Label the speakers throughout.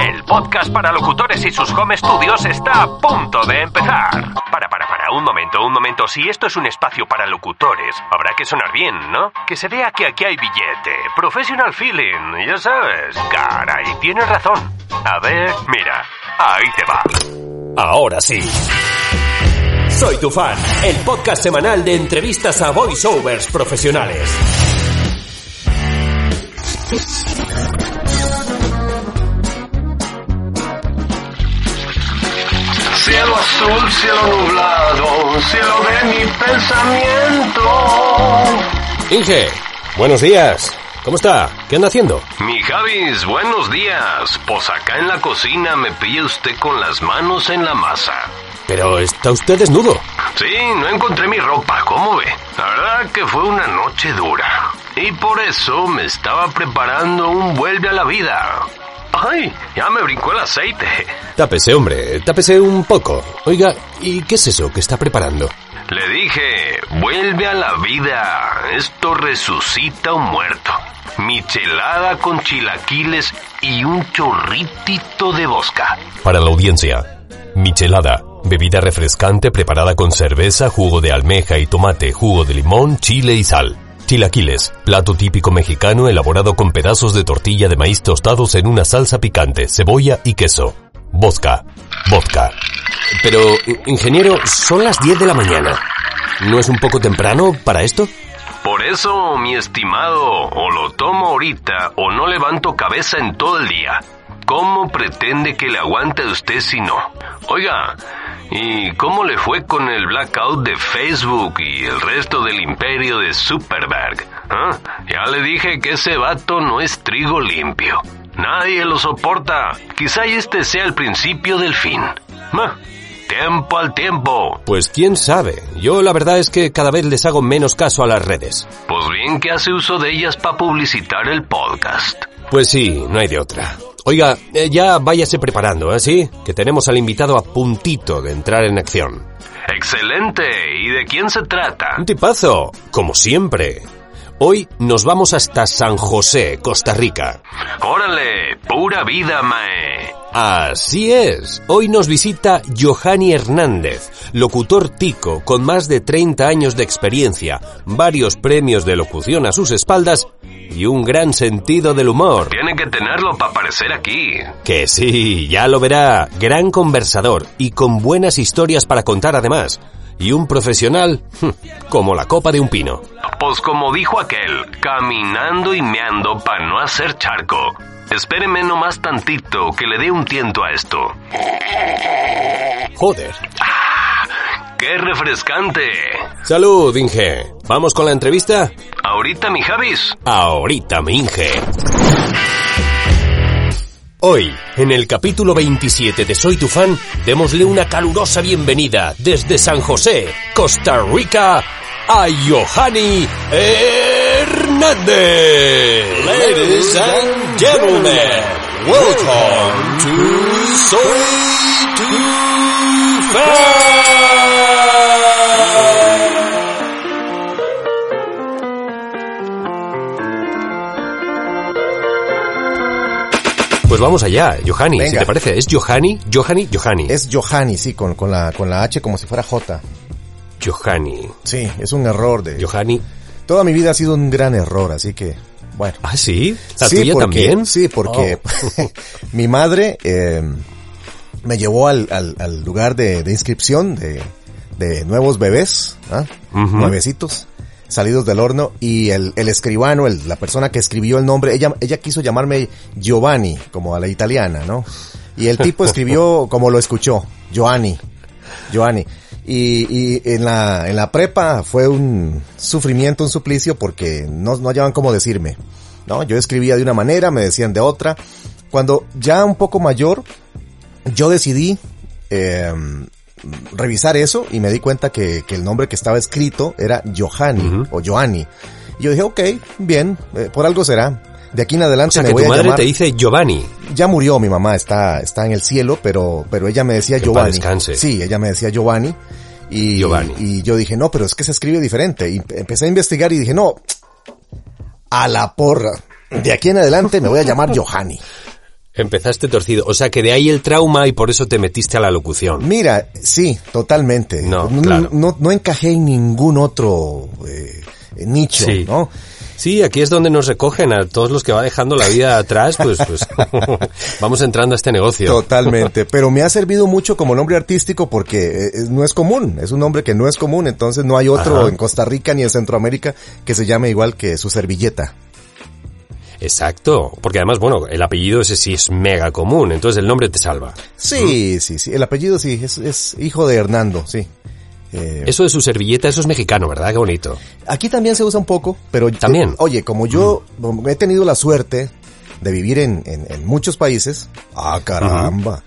Speaker 1: El podcast para locutores y sus home studios está a punto de empezar. Para, para, para, un momento, un momento. Si esto es un espacio para locutores, habrá que sonar bien, ¿no? Que se vea que aquí hay billete. Professional feeling, ya sabes. Caray, tienes razón. A ver, mira, ahí te va.
Speaker 2: Ahora sí. Soy tu fan, el podcast semanal de entrevistas a voiceovers profesionales.
Speaker 3: Azul, cielo nublado, cielo de mi pensamiento.
Speaker 2: Inge, buenos días. ¿Cómo está? ¿Qué anda haciendo?
Speaker 1: Mi Javis, buenos días. Pues acá en la cocina me pilla usted con las manos en la masa.
Speaker 2: Pero está usted desnudo.
Speaker 1: Sí, no encontré mi ropa, ¿cómo ve? La verdad que fue una noche dura. Y por eso me estaba preparando un vuelve a la vida. ¡Ay! Ya me brincó el aceite.
Speaker 2: Tápese, hombre, tápese un poco. Oiga, ¿y qué es eso que está preparando?
Speaker 1: Le dije, vuelve a la vida. Esto resucita un muerto. Michelada con chilaquiles y un chorritito de bosca.
Speaker 2: Para la audiencia, michelada, bebida refrescante preparada con cerveza, jugo de almeja y tomate, jugo de limón, chile y sal. Chilaquiles, plato típico mexicano elaborado con pedazos de tortilla de maíz tostados en una salsa picante, cebolla y queso. Vodka, vodka. Pero, ingeniero, son las 10 de la mañana. ¿No es un poco temprano para esto?
Speaker 1: Por eso, mi estimado, o lo tomo ahorita o no levanto cabeza en todo el día. ¿Cómo pretende que le aguante a usted si no? Oiga, ¿y cómo le fue con el blackout de Facebook y el resto del imperio de Superberg? ¿Ah? Ya le dije que ese vato no es trigo limpio. Nadie lo soporta. Quizá este sea el principio del fin. Tiempo al tiempo.
Speaker 2: Pues quién sabe. Yo la verdad es que cada vez les hago menos caso a las redes.
Speaker 1: Pues bien que hace uso de ellas para publicitar el podcast.
Speaker 2: Pues sí, no hay de otra. Oiga, eh, ya váyase preparando, ¿eh? ¿Sí? Que tenemos al invitado a puntito de entrar en acción.
Speaker 1: Excelente. ¿Y de quién se trata?
Speaker 2: Un tipazo, como siempre. Hoy nos vamos hasta San José, Costa Rica.
Speaker 1: Órale, pura vida, mae.
Speaker 2: Así es. Hoy nos visita Johanny Hernández, locutor tico con más de 30 años de experiencia, varios premios de locución a sus espaldas y un gran sentido del humor.
Speaker 1: Tiene que tenerlo para aparecer aquí.
Speaker 2: Que sí, ya lo verá. Gran conversador y con buenas historias para contar además. Y un profesional como la copa de un pino.
Speaker 1: Pues como dijo aquel, caminando y meando para no hacer charco. Espéreme nomás tantito que le dé un tiento a esto.
Speaker 2: Joder.
Speaker 1: ¡Qué refrescante!
Speaker 2: Salud, Inge. ¿Vamos con la entrevista?
Speaker 1: Ahorita, mi Javis.
Speaker 2: Ahorita, mi Inge. Hoy, en el capítulo 27 de Soy tu fan, démosle una calurosa bienvenida desde San José, Costa Rica, a Johanny Hernández. Ladies and gentlemen, welcome to Soy tu. Pues vamos allá, Johanny, si
Speaker 4: Venga.
Speaker 2: te parece. ¿Es Johanny? Johanny, Johanny.
Speaker 4: Es Johanny, sí, con, con, la, con la H como si fuera J.
Speaker 2: Johanny.
Speaker 4: Sí, es un error de...
Speaker 2: Johanny.
Speaker 4: Toda mi vida ha sido un gran error, así que, bueno.
Speaker 2: Ah, sí. ¿La
Speaker 4: sí,
Speaker 2: tuya
Speaker 4: porque,
Speaker 2: también?
Speaker 4: Sí, porque mi madre eh, me llevó al, al, al lugar de, de inscripción de, de nuevos bebés, ¿ah?
Speaker 2: Ujú.
Speaker 4: nuevecitos, salidos del horno, y el, el escribano, el- la persona que escribió el nombre, ella, ella quiso llamarme Giovanni, como a la italiana, ¿no? Y el tipo escribió como lo escuchó, Giovanni, Giovanni. Y, y en la, en la prepa fue un sufrimiento, un suplicio, porque no, no hallaban cómo decirme. ¿no? Yo escribía de una manera, me decían de otra. Cuando ya un poco mayor, yo decidí eh, revisar eso y me di cuenta que, que el nombre que estaba escrito era Johanny o Johanny. Y yo dije, ok, bien, eh, por algo será. De aquí en
Speaker 2: O
Speaker 4: adelante
Speaker 2: sea,
Speaker 4: me
Speaker 2: que
Speaker 4: voy
Speaker 2: tu
Speaker 4: a
Speaker 2: madre
Speaker 4: llamar.
Speaker 2: te dice Giovanni.
Speaker 4: Ya murió mi mamá, está, está en el cielo, pero, pero ella me decía
Speaker 2: Que
Speaker 4: Giovanni.
Speaker 2: descanse.
Speaker 4: Sí, ella me decía Giovanni. Y,
Speaker 2: Giovanni.
Speaker 4: y yo dije, no, pero es que se escribe diferente. Y empecé a investigar y dije, no, a la porra. De aquí en adelante me voy a llamar Johanny.
Speaker 2: Empezaste torcido. O sea que de ahí el trauma y por eso te metiste a la locución.
Speaker 4: Mira, sí, totalmente.
Speaker 2: No,
Speaker 4: no,
Speaker 2: claro.
Speaker 4: no, no encajé en ningún otro eh, nicho,
Speaker 2: Sí.
Speaker 4: ¿no?
Speaker 2: Sí, aquí es donde nos recogen a todos los que va dejando la vida atrás, pues, pues vamos entrando a este negocio.
Speaker 4: Totalmente, pero me ha servido mucho como nombre artístico porque eh, eh, no es común, es un nombre que no es común, entonces no hay otro
Speaker 2: Ajá.
Speaker 4: en Costa Rica ni en Centroamérica que se llame igual que su servilleta.
Speaker 2: Exacto, porque además, bueno, el apellido ese sí es mega común, entonces el nombre te salva.
Speaker 4: Sí, sí, sí, el apellido sí, es, es hijo de Hernando, sí. Eh,
Speaker 2: Eso de su servilleta, eso es mexicano, ¿verdad? Qué bonito.
Speaker 4: Aquí también se usa un poco, pero
Speaker 2: También.
Speaker 4: eh, oye, como yo he tenido la suerte de vivir en, en, en muchos países, ah caramba,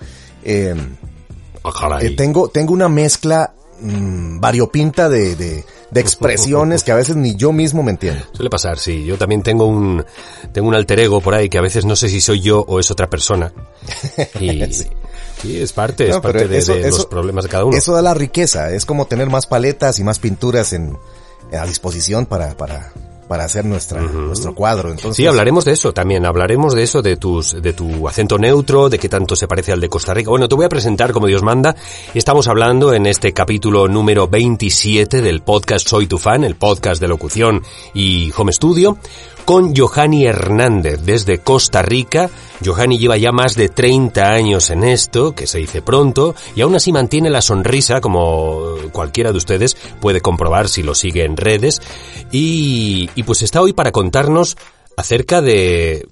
Speaker 2: caray.
Speaker 4: eh, tengo tengo una mezcla mm, variopinta de, de, de expresiones que a veces ni yo mismo me entiendo.
Speaker 2: Suele pasar, sí. Yo también tengo un, tengo un alter ego por ahí que a veces no sé si soy yo o es otra persona. Y sí, es parte, es
Speaker 4: No,
Speaker 2: parte de,
Speaker 4: eso-
Speaker 2: de los problemas de cada uno.
Speaker 4: Eso da la riqueza, es como tener más paletas y más pinturas en, a disposición para, para, para hacer nuestra, nuestro cuadro. Entonces,
Speaker 2: Sí, hablaremos de eso también, hablaremos de eso, de tus, de tu acento neutro, de qué tanto se parece al de Costa Rica. Bueno, te voy a presentar como Dios manda. Estamos hablando en este capítulo número 27 del podcast Soy tu fan, el podcast de locución y home studio, con Johanny Hernández desde Costa Rica. Johanny lleva ya más de 30 años en esto, que se dice pronto, y aún así mantiene la sonrisa, como cualquiera de ustedes puede comprobar si lo sigue en redes. Y, pues está hoy para contarnos acerca de,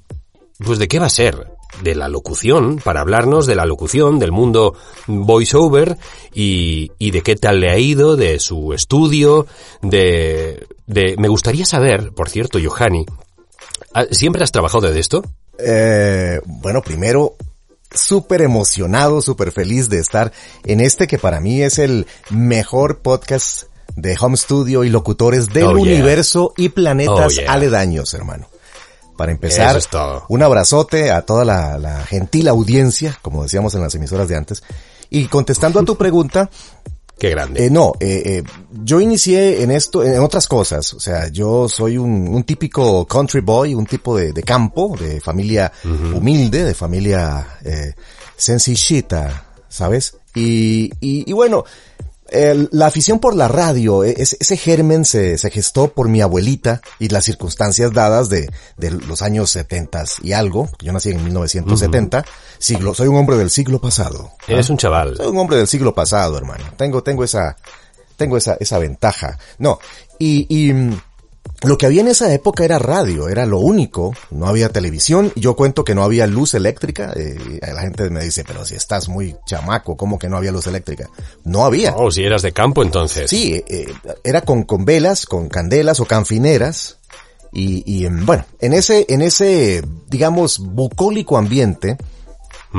Speaker 2: pues de qué va a ser, de la locución, para hablarnos de la locución, del mundo voiceover y de qué tal le ha ido, de su estudio, de, de, me gustaría saber, por cierto, Johanny, ¿ah, ¿siempre has trabajado de esto?
Speaker 4: Eh, bueno, primero, súper emocionado, súper feliz de estar en este que para mí es el mejor podcast de home studio y locutores del
Speaker 2: Oh, yeah.
Speaker 4: universo y planetas
Speaker 2: Oh, yeah.
Speaker 4: aledaños, hermano. Para empezar,
Speaker 2: es
Speaker 4: un abrazote a toda la, la gentil audiencia, como decíamos en las emisoras de antes. Y contestando a tu pregunta,
Speaker 2: Qué grande.
Speaker 4: eh, no, eh, eh, yo inicié en esto, en otras cosas. O sea, yo soy un, un típico country boy, un tipo de, de campo, de familia humilde, de familia eh, sencillita, ¿sabes? Y, y, y bueno, el- la afición por la radio, e- ese, ese germen se, se gestó por mi abuelita y las circunstancias dadas de, de los años 70 y algo. Yo nací en 1970, siglo, soy un hombre del siglo pasado.
Speaker 2: Eres un chaval.
Speaker 4: Soy un hombre del siglo pasado, hermano. Tengo, tengo esa, tengo esa, esa ventaja. No, y, y lo que había en esa época era radio, era lo único. No había televisión. Yo cuento que no había luz eléctrica. eh, la gente me dice, pero si estás muy chamaco, ¿cómo que no había luz eléctrica? No había.
Speaker 2: Oh, si eras de campo entonces.
Speaker 4: Sí, eh, era con, con velas, con candelas o canfineras. Y, y em, bueno, en ese, en ese, digamos, bucólico ambiente,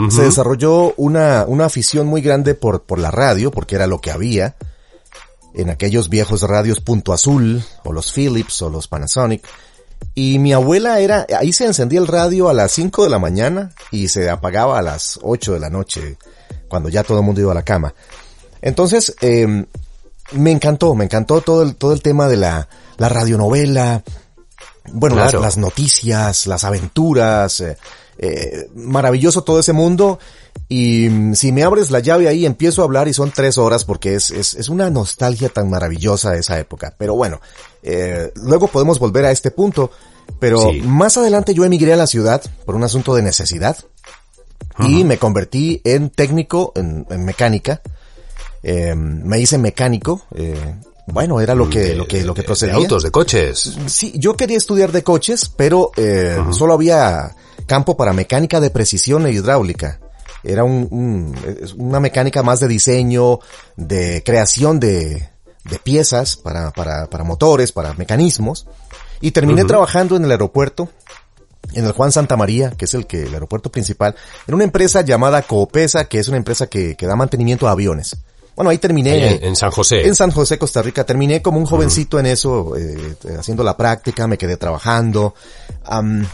Speaker 4: se desarrolló una, una afición muy grande por, por la radio, porque era lo que había en aquellos viejos radios Punto Azul, o los Philips, o los Panasonic. Y mi abuela era, ahí se encendía el radio a las 5 de la mañana y se apagaba a las 8 de la noche, cuando ya todo el mundo iba a la cama. Entonces, eh, me encantó, me encantó todo el, todo el tema de la, la radionovela, bueno, las, noticias, las aventuras, eh, eh, maravilloso todo ese mundo. Y mm, si me abres la llave ahí, empiezo a hablar y son tres horas porque es, es, es una nostalgia tan maravillosa de esa época. Pero bueno, eh, luego podemos volver a este punto. Pero
Speaker 2: Sí.
Speaker 4: más adelante yo emigré a la ciudad por un asunto de necesidad y me convertí en técnico en, en mecánica. Eh, me hice mecánico. eh, bueno, era lo que,
Speaker 2: De-
Speaker 4: lo que, lo que procedía.
Speaker 2: De autos, de coches.
Speaker 4: Sí, yo quería estudiar de coches, pero eh, solo había campo para mecánica de precisión e hidráulica. Era un, un- una mecánica más de diseño, de creación de, de piezas para, para, para motores, para mecanismos. Y terminé trabajando en el aeropuerto, en el Juan Santa María, que es el que, el aeropuerto principal, en una empresa llamada Coopesa, que es una empresa que, que da mantenimiento a aviones. Bueno, ahí terminé.
Speaker 2: Ahí en, en San José.
Speaker 4: En San José, Costa Rica. Terminé como un jovencito en eso, eh, haciendo la práctica, me quedé trabajando.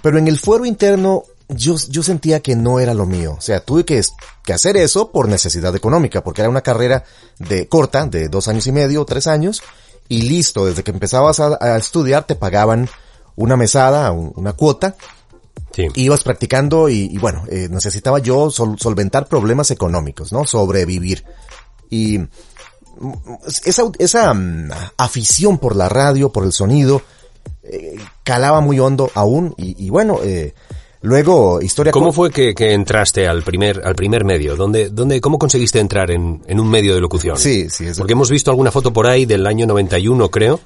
Speaker 4: Pero en el fuero interno, yo, yo sentía que no era lo mío. O sea, tuve que, que hacer eso por necesidad económica, porque era una carrera de corta, de dos años y medio, tres años, y listo, desde que empezabas a, a estudiar te pagaban una mesada, un- una cuota,
Speaker 2: Sí.
Speaker 4: Ibas practicando y, y bueno, eh, necesitaba yo sol- solventar problemas económicos, ¿no? Sobrevivir. Y mm, esa, esa mm, afición por la radio, por el sonido, eh, calaba muy hondo aún y, y bueno, eh, luego historia...
Speaker 2: ¿Cómo fue que, que entraste al primer, al primer medio? ¿Dónde, dónde, ¿Cómo conseguiste entrar en, en un medio de locución?
Speaker 4: Sí, sí, es
Speaker 2: Porque hemos visto alguna foto por ahí del año 91, creo,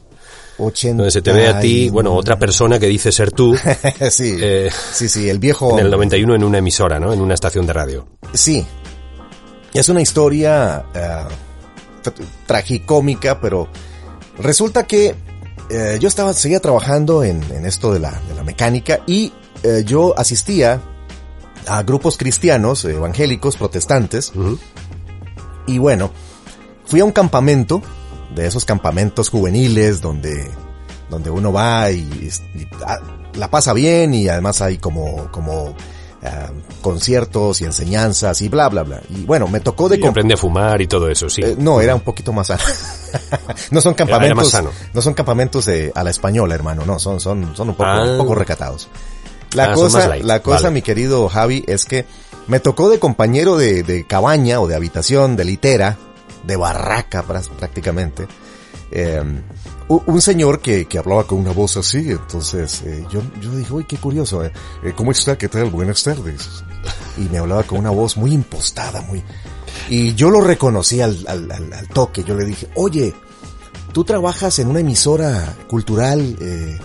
Speaker 4: 80
Speaker 2: donde se te ve a ti, bueno, otra persona que dice ser tú,
Speaker 4: sí,
Speaker 2: eh,
Speaker 4: sí, sí, el viejo...
Speaker 2: en el 91 en una emisora, ¿no? En una estación de radio.
Speaker 4: Sí. Es una historia tr- tragicómica, pero resulta que eh, yo estaba, seguía trabajando en, en esto de la, de la mecánica y eh, yo asistía a grupos cristianos, eh, evangélicos, protestantes, y bueno, fui a un campamento, de esos campamentos juveniles donde, donde uno va y, y, ah, la pasa bien y además hay como, como ah, conciertos y enseñanzas y bla, bla, bla. Y bueno, me tocó de...
Speaker 2: Y
Speaker 4: comp-
Speaker 2: aprende a fumar y todo eso, sí.
Speaker 4: eh, no, era un poquito más sano. no son
Speaker 2: Era- era
Speaker 4: campamentos,
Speaker 2: más sano.
Speaker 4: no son campamentos de, a la española, hermano, no, son, son, son un poco,
Speaker 2: Ah.
Speaker 4: un poco recatados. La
Speaker 2: Ah, más
Speaker 4: cosa, la cosa,
Speaker 2: vale.
Speaker 4: mi querido Javi, es que me tocó de compañero de, de cabaña o de habitación, de litera, de barraca prá- prácticamente, eh, un señor que, que hablaba con una voz así, entonces eh, yo, yo dije, uy, qué curioso, eh, eh, ¿cómo está? ¿Qué tal? Buenas tardes. Y me hablaba con una voz muy impostada, muy... Y yo lo reconocí al, al, al- al toque, yo le dije, oye, tú trabajas en una emisora cultural eh,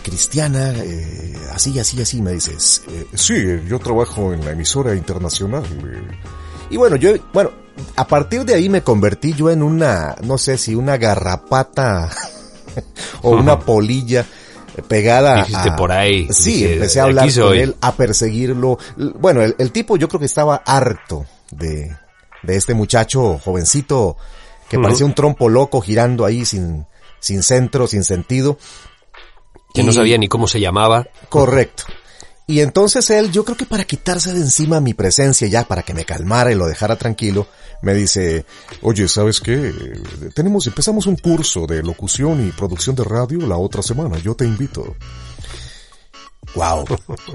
Speaker 4: cristiana, eh, así, así, así, me dices. eh,
Speaker 5: Sí, yo trabajo en la emisora internacional. eh,
Speaker 4: y bueno, yo, bueno, a partir de ahí me convertí yo en una, no sé si una garrapata o una polilla pegada
Speaker 2: Dijiste
Speaker 4: a-
Speaker 2: por ahí,
Speaker 4: Sí,
Speaker 2: dije,
Speaker 4: empecé a
Speaker 2: "Aquí
Speaker 4: hablar con
Speaker 2: soy".
Speaker 4: él, a perseguirlo. Bueno, el, el tipo yo creo que estaba harto de, de este muchacho jovencito que parecía un trompo loco girando ahí sin, sin centro, sin sentido.
Speaker 2: Que no sabía ni cómo se llamaba.
Speaker 4: Correcto. Y entonces él, yo creo que para quitarse de encima mi presencia ya, para que me calmara y lo dejara tranquilo, me dice,
Speaker 5: Oye, ¿sabes qué? Eh, Tenemos, empezamos un curso de locución y producción de radio la otra semana. Yo te invito.
Speaker 4: wow.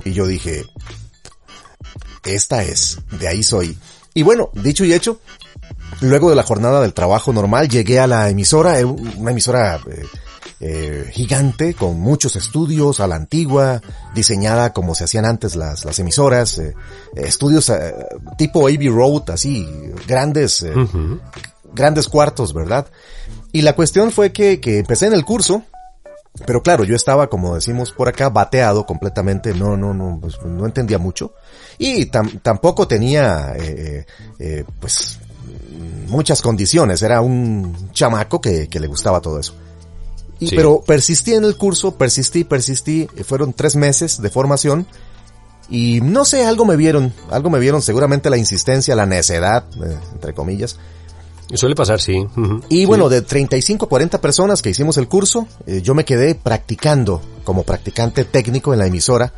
Speaker 4: Y yo dije, esta es, de ahí soy. Y bueno, dicho y hecho, luego de la jornada del trabajo normal, llegué a la emisora, era una emisora eh, gigante, con muchos estudios, a la antigua, diseñada como se hacían antes las, las emisoras, eh, estudios eh, tipo AB Road, así, grandes, eh, grandes cuartos, ¿verdad? Y la cuestión fue que, que empecé en el curso, pero claro, yo estaba, como decimos por acá, bateado completamente, no, no, no, pues, no entendía mucho. Y tam- tampoco tenía, eh, eh, eh, pues, muchas condiciones, era un chamaco que, que le gustaba todo eso. Y,
Speaker 2: Sí.
Speaker 4: Pero persistí en el curso, persistí, persistí, eh, fueron tres meses de formación, y no sé, algo me vieron, algo me vieron, seguramente la insistencia, la necedad, eh, entre comillas,
Speaker 2: Suele pasar, sí.
Speaker 4: Y
Speaker 2: Sí.
Speaker 4: bueno, de 35 a 40 personas que hicimos el curso, eh, yo me quedé practicando como practicante técnico en la emisora.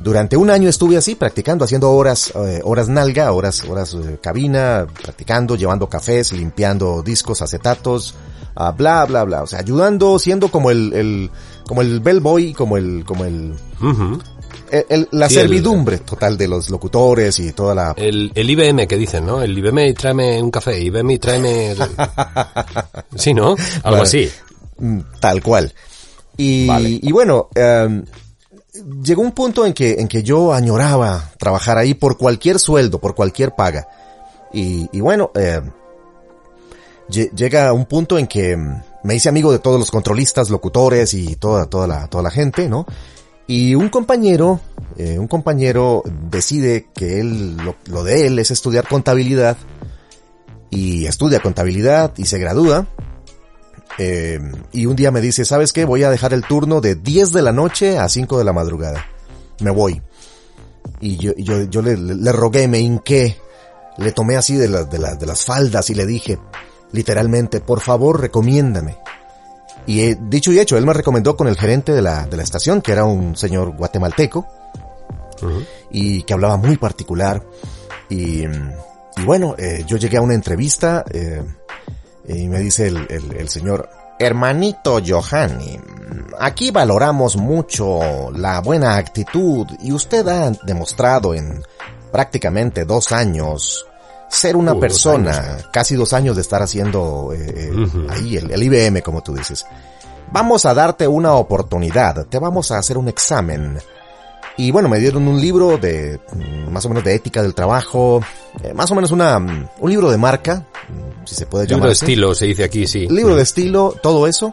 Speaker 4: Durante un año estuve así, practicando, haciendo horas, eh, horas nalga, horas, horas eh, cabina, practicando, llevando cafés, limpiando discos, acetatos, ah, bla, bla, bla. O sea, ayudando, siendo como el, el, como el bellboy, como el, como el, el- el- la
Speaker 2: Sí, el-
Speaker 4: servidumbre total de los locutores y toda la
Speaker 2: El, el IBM que dicen, ¿no? El IBM y tráeme un café, IBM y tráeme... sí, ¿no? Algo
Speaker 4: Vale.
Speaker 2: así.
Speaker 4: Mm, Tal cual. Y,
Speaker 2: Vale.
Speaker 4: y bueno, em, llegó un punto en que, en que yo añoraba trabajar ahí por cualquier sueldo, por cualquier paga. Y, y bueno, em, lle- llega un punto en que em, me hice amigo de todos los controlistas, locutores y toda, toda la, toda la gente, ¿no? Y un compañero, eh, un compañero decide que él, lo, de él es estudiar contabilidad y estudia contabilidad y se gradúa. Eh, y un día me dice, ¿sabes qué? Voy a dejar el turno de 10 de la noche a 5 de la madrugada. Me voy. Y yo, yo, yo le, rogué, me hinqué, le tomé así de, de, de las faldas y le dije, literalmente, por favor, recomiéndame. Y eh, dicho y hecho, él me recomendó con el gerente de la, de la estación, que era un señor guatemalteco, y que hablaba muy particular. Y, y bueno, eh, yo llegué a una entrevista eh, y me dice el, el- el señor, Hermanito Johanny, aquí valoramos mucho la buena actitud y usted ha demostrado en prácticamente dos años ser una
Speaker 2: Uh, dos
Speaker 4: persona,
Speaker 2: años.
Speaker 4: casi dos años de estar haciendo eh, eh, ahí el, el IBM, como tú dices. Vamos a darte una oportunidad, te vamos a hacer un examen. Y bueno, me dieron un libro de mm, más o menos de ética del trabajo, eh, más o menos una, mm, un libro de marca, mm, si se puede
Speaker 2: Libro
Speaker 4: llamar.
Speaker 2: de
Speaker 4: así.
Speaker 2: estilo, se dice aquí, sí.
Speaker 4: Libro de estilo, todo eso.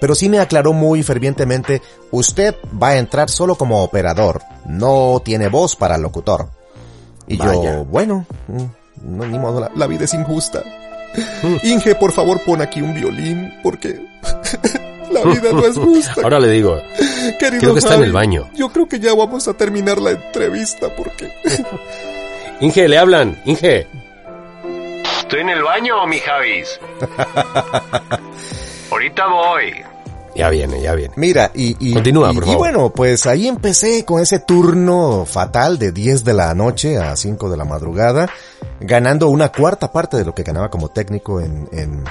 Speaker 4: Pero sí me aclaró muy fervientemente, usted va a entrar solo como operador, no tiene voz para locutor. Y
Speaker 5: Vaya.
Speaker 4: yo, bueno, no, ni modo, la, la vida es injusta.
Speaker 5: Inge, por favor, pon aquí un violín, porque la vida no es justa.
Speaker 2: Ahora le digo,
Speaker 5: Querido
Speaker 2: creo que está en el baño.
Speaker 5: Yo creo que ya vamos a terminar la entrevista porque
Speaker 2: Inge, le hablan, Inge.
Speaker 1: ¿Estoy en el baño, mi Javis? Ahorita voy.
Speaker 2: Ya viene, ya viene.
Speaker 4: Mira, y, y,
Speaker 2: Continúa,
Speaker 4: y-
Speaker 2: por
Speaker 4: y bueno, pues ahí empecé con ese turno fatal de 10 de la noche a 5 de la madrugada, ganando una cuarta parte de lo que ganaba como técnico en, en,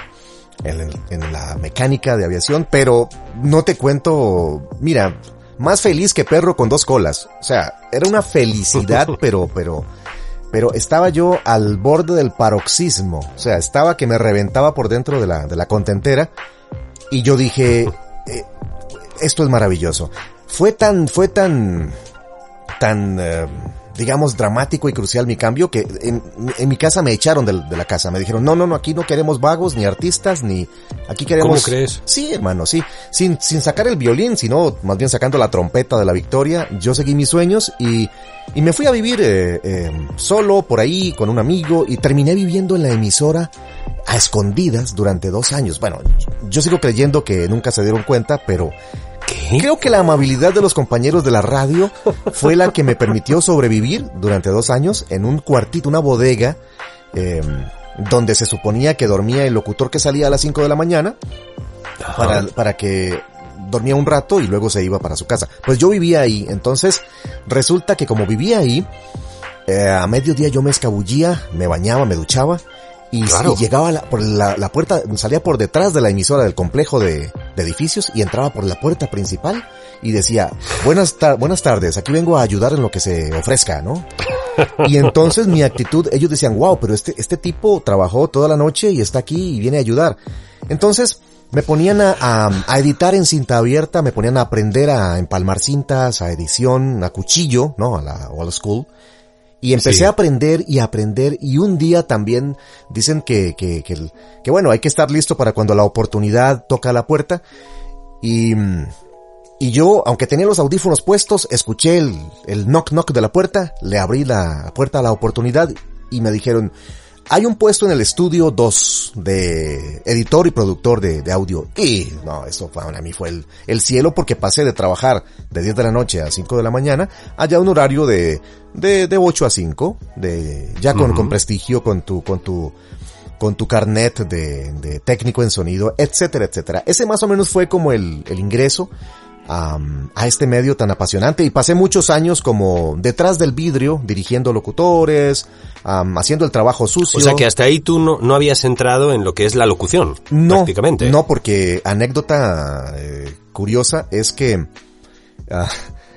Speaker 4: en, en la mecánica de aviación, pero no te cuento, mira, más feliz que perro con dos colas. O sea, era una felicidad, pero, pero, pero estaba yo al borde del paroxismo. O sea, estaba que me reventaba por dentro de la, de la contentera. Y yo dije, eh, esto es maravilloso. Fue tan, fue tan, tan, eh, digamos, dramático y crucial mi cambio que en, en mi casa me echaron de, la casa. Me dijeron, no, no, no, aquí no queremos vagos, ni artistas, ni, aquí queremos...
Speaker 2: ¿Cómo crees?
Speaker 4: Sí, hermano, sí. Sin, sin sacar el violín, sino más bien sacando la trompeta de la victoria, yo seguí mis sueños y, y me fui a vivir eh, solo por ahí con un amigo y terminé viviendo en la emisora a escondidas durante dos años. Bueno, yo sigo creyendo que nunca se dieron cuenta, pero
Speaker 2: ¿Qué?
Speaker 4: creo que la amabilidad de los compañeros de la radio fue la que me permitió sobrevivir durante dos años en un cuartito, una bodega, eh, donde se suponía que dormía el locutor que salía a las 5 de la mañana para, para que dormía un rato y luego se iba para su casa. Pues yo vivía ahí, entonces resulta que como vivía ahí, eh, a mediodía yo me escabullía, me bañaba, me duchaba y,
Speaker 2: Claro.
Speaker 4: y llegaba la- por la, la puerta, salía por detrás de la emisora del complejo de, de edificios y entraba por la puerta principal y decía, buenas, tar- buenas tardes, aquí vengo a ayudar en lo que se ofrezca, ¿no? Y entonces mi actitud, ellos decían, wow, pero este, este tipo trabajó toda la noche y está aquí y viene a ayudar. Entonces me ponían a, a- a editar en cinta abierta, me ponían a aprender a empalmar cintas, a edición, a cuchillo, ¿no? A la old school. Y empecé
Speaker 2: Sí.
Speaker 4: a aprender y a aprender y un día también dicen que, que, que, que bueno, hay que estar listo para cuando la oportunidad toca la puerta. Y, y yo, aunque tenía los audífonos puestos, escuché el, el knock knock de la puerta, le abrí la puerta a la oportunidad y me dijeron, hay un puesto en el estudio 2 de editor y productor de, de audio. Y no, eso para mí fue el, el cielo porque pasé de trabajar de 10 de la noche a 5 de la mañana allá un horario de, de, de 8 a 5, de, ya con, con prestigio, con tu, con tu, con tu carnet de, de técnico en sonido, etcétera, etcétera. Ese más o menos fue como el, el ingreso a, a este medio tan apasionante y pasé muchos años como detrás del vidrio, dirigiendo locutores, haciendo el trabajo sucio.
Speaker 2: O sea que hasta ahí tú no, no habías entrado en lo que es la locución,
Speaker 4: no,
Speaker 2: prácticamente.
Speaker 4: no, porque anécdota eh, curiosa es que ah,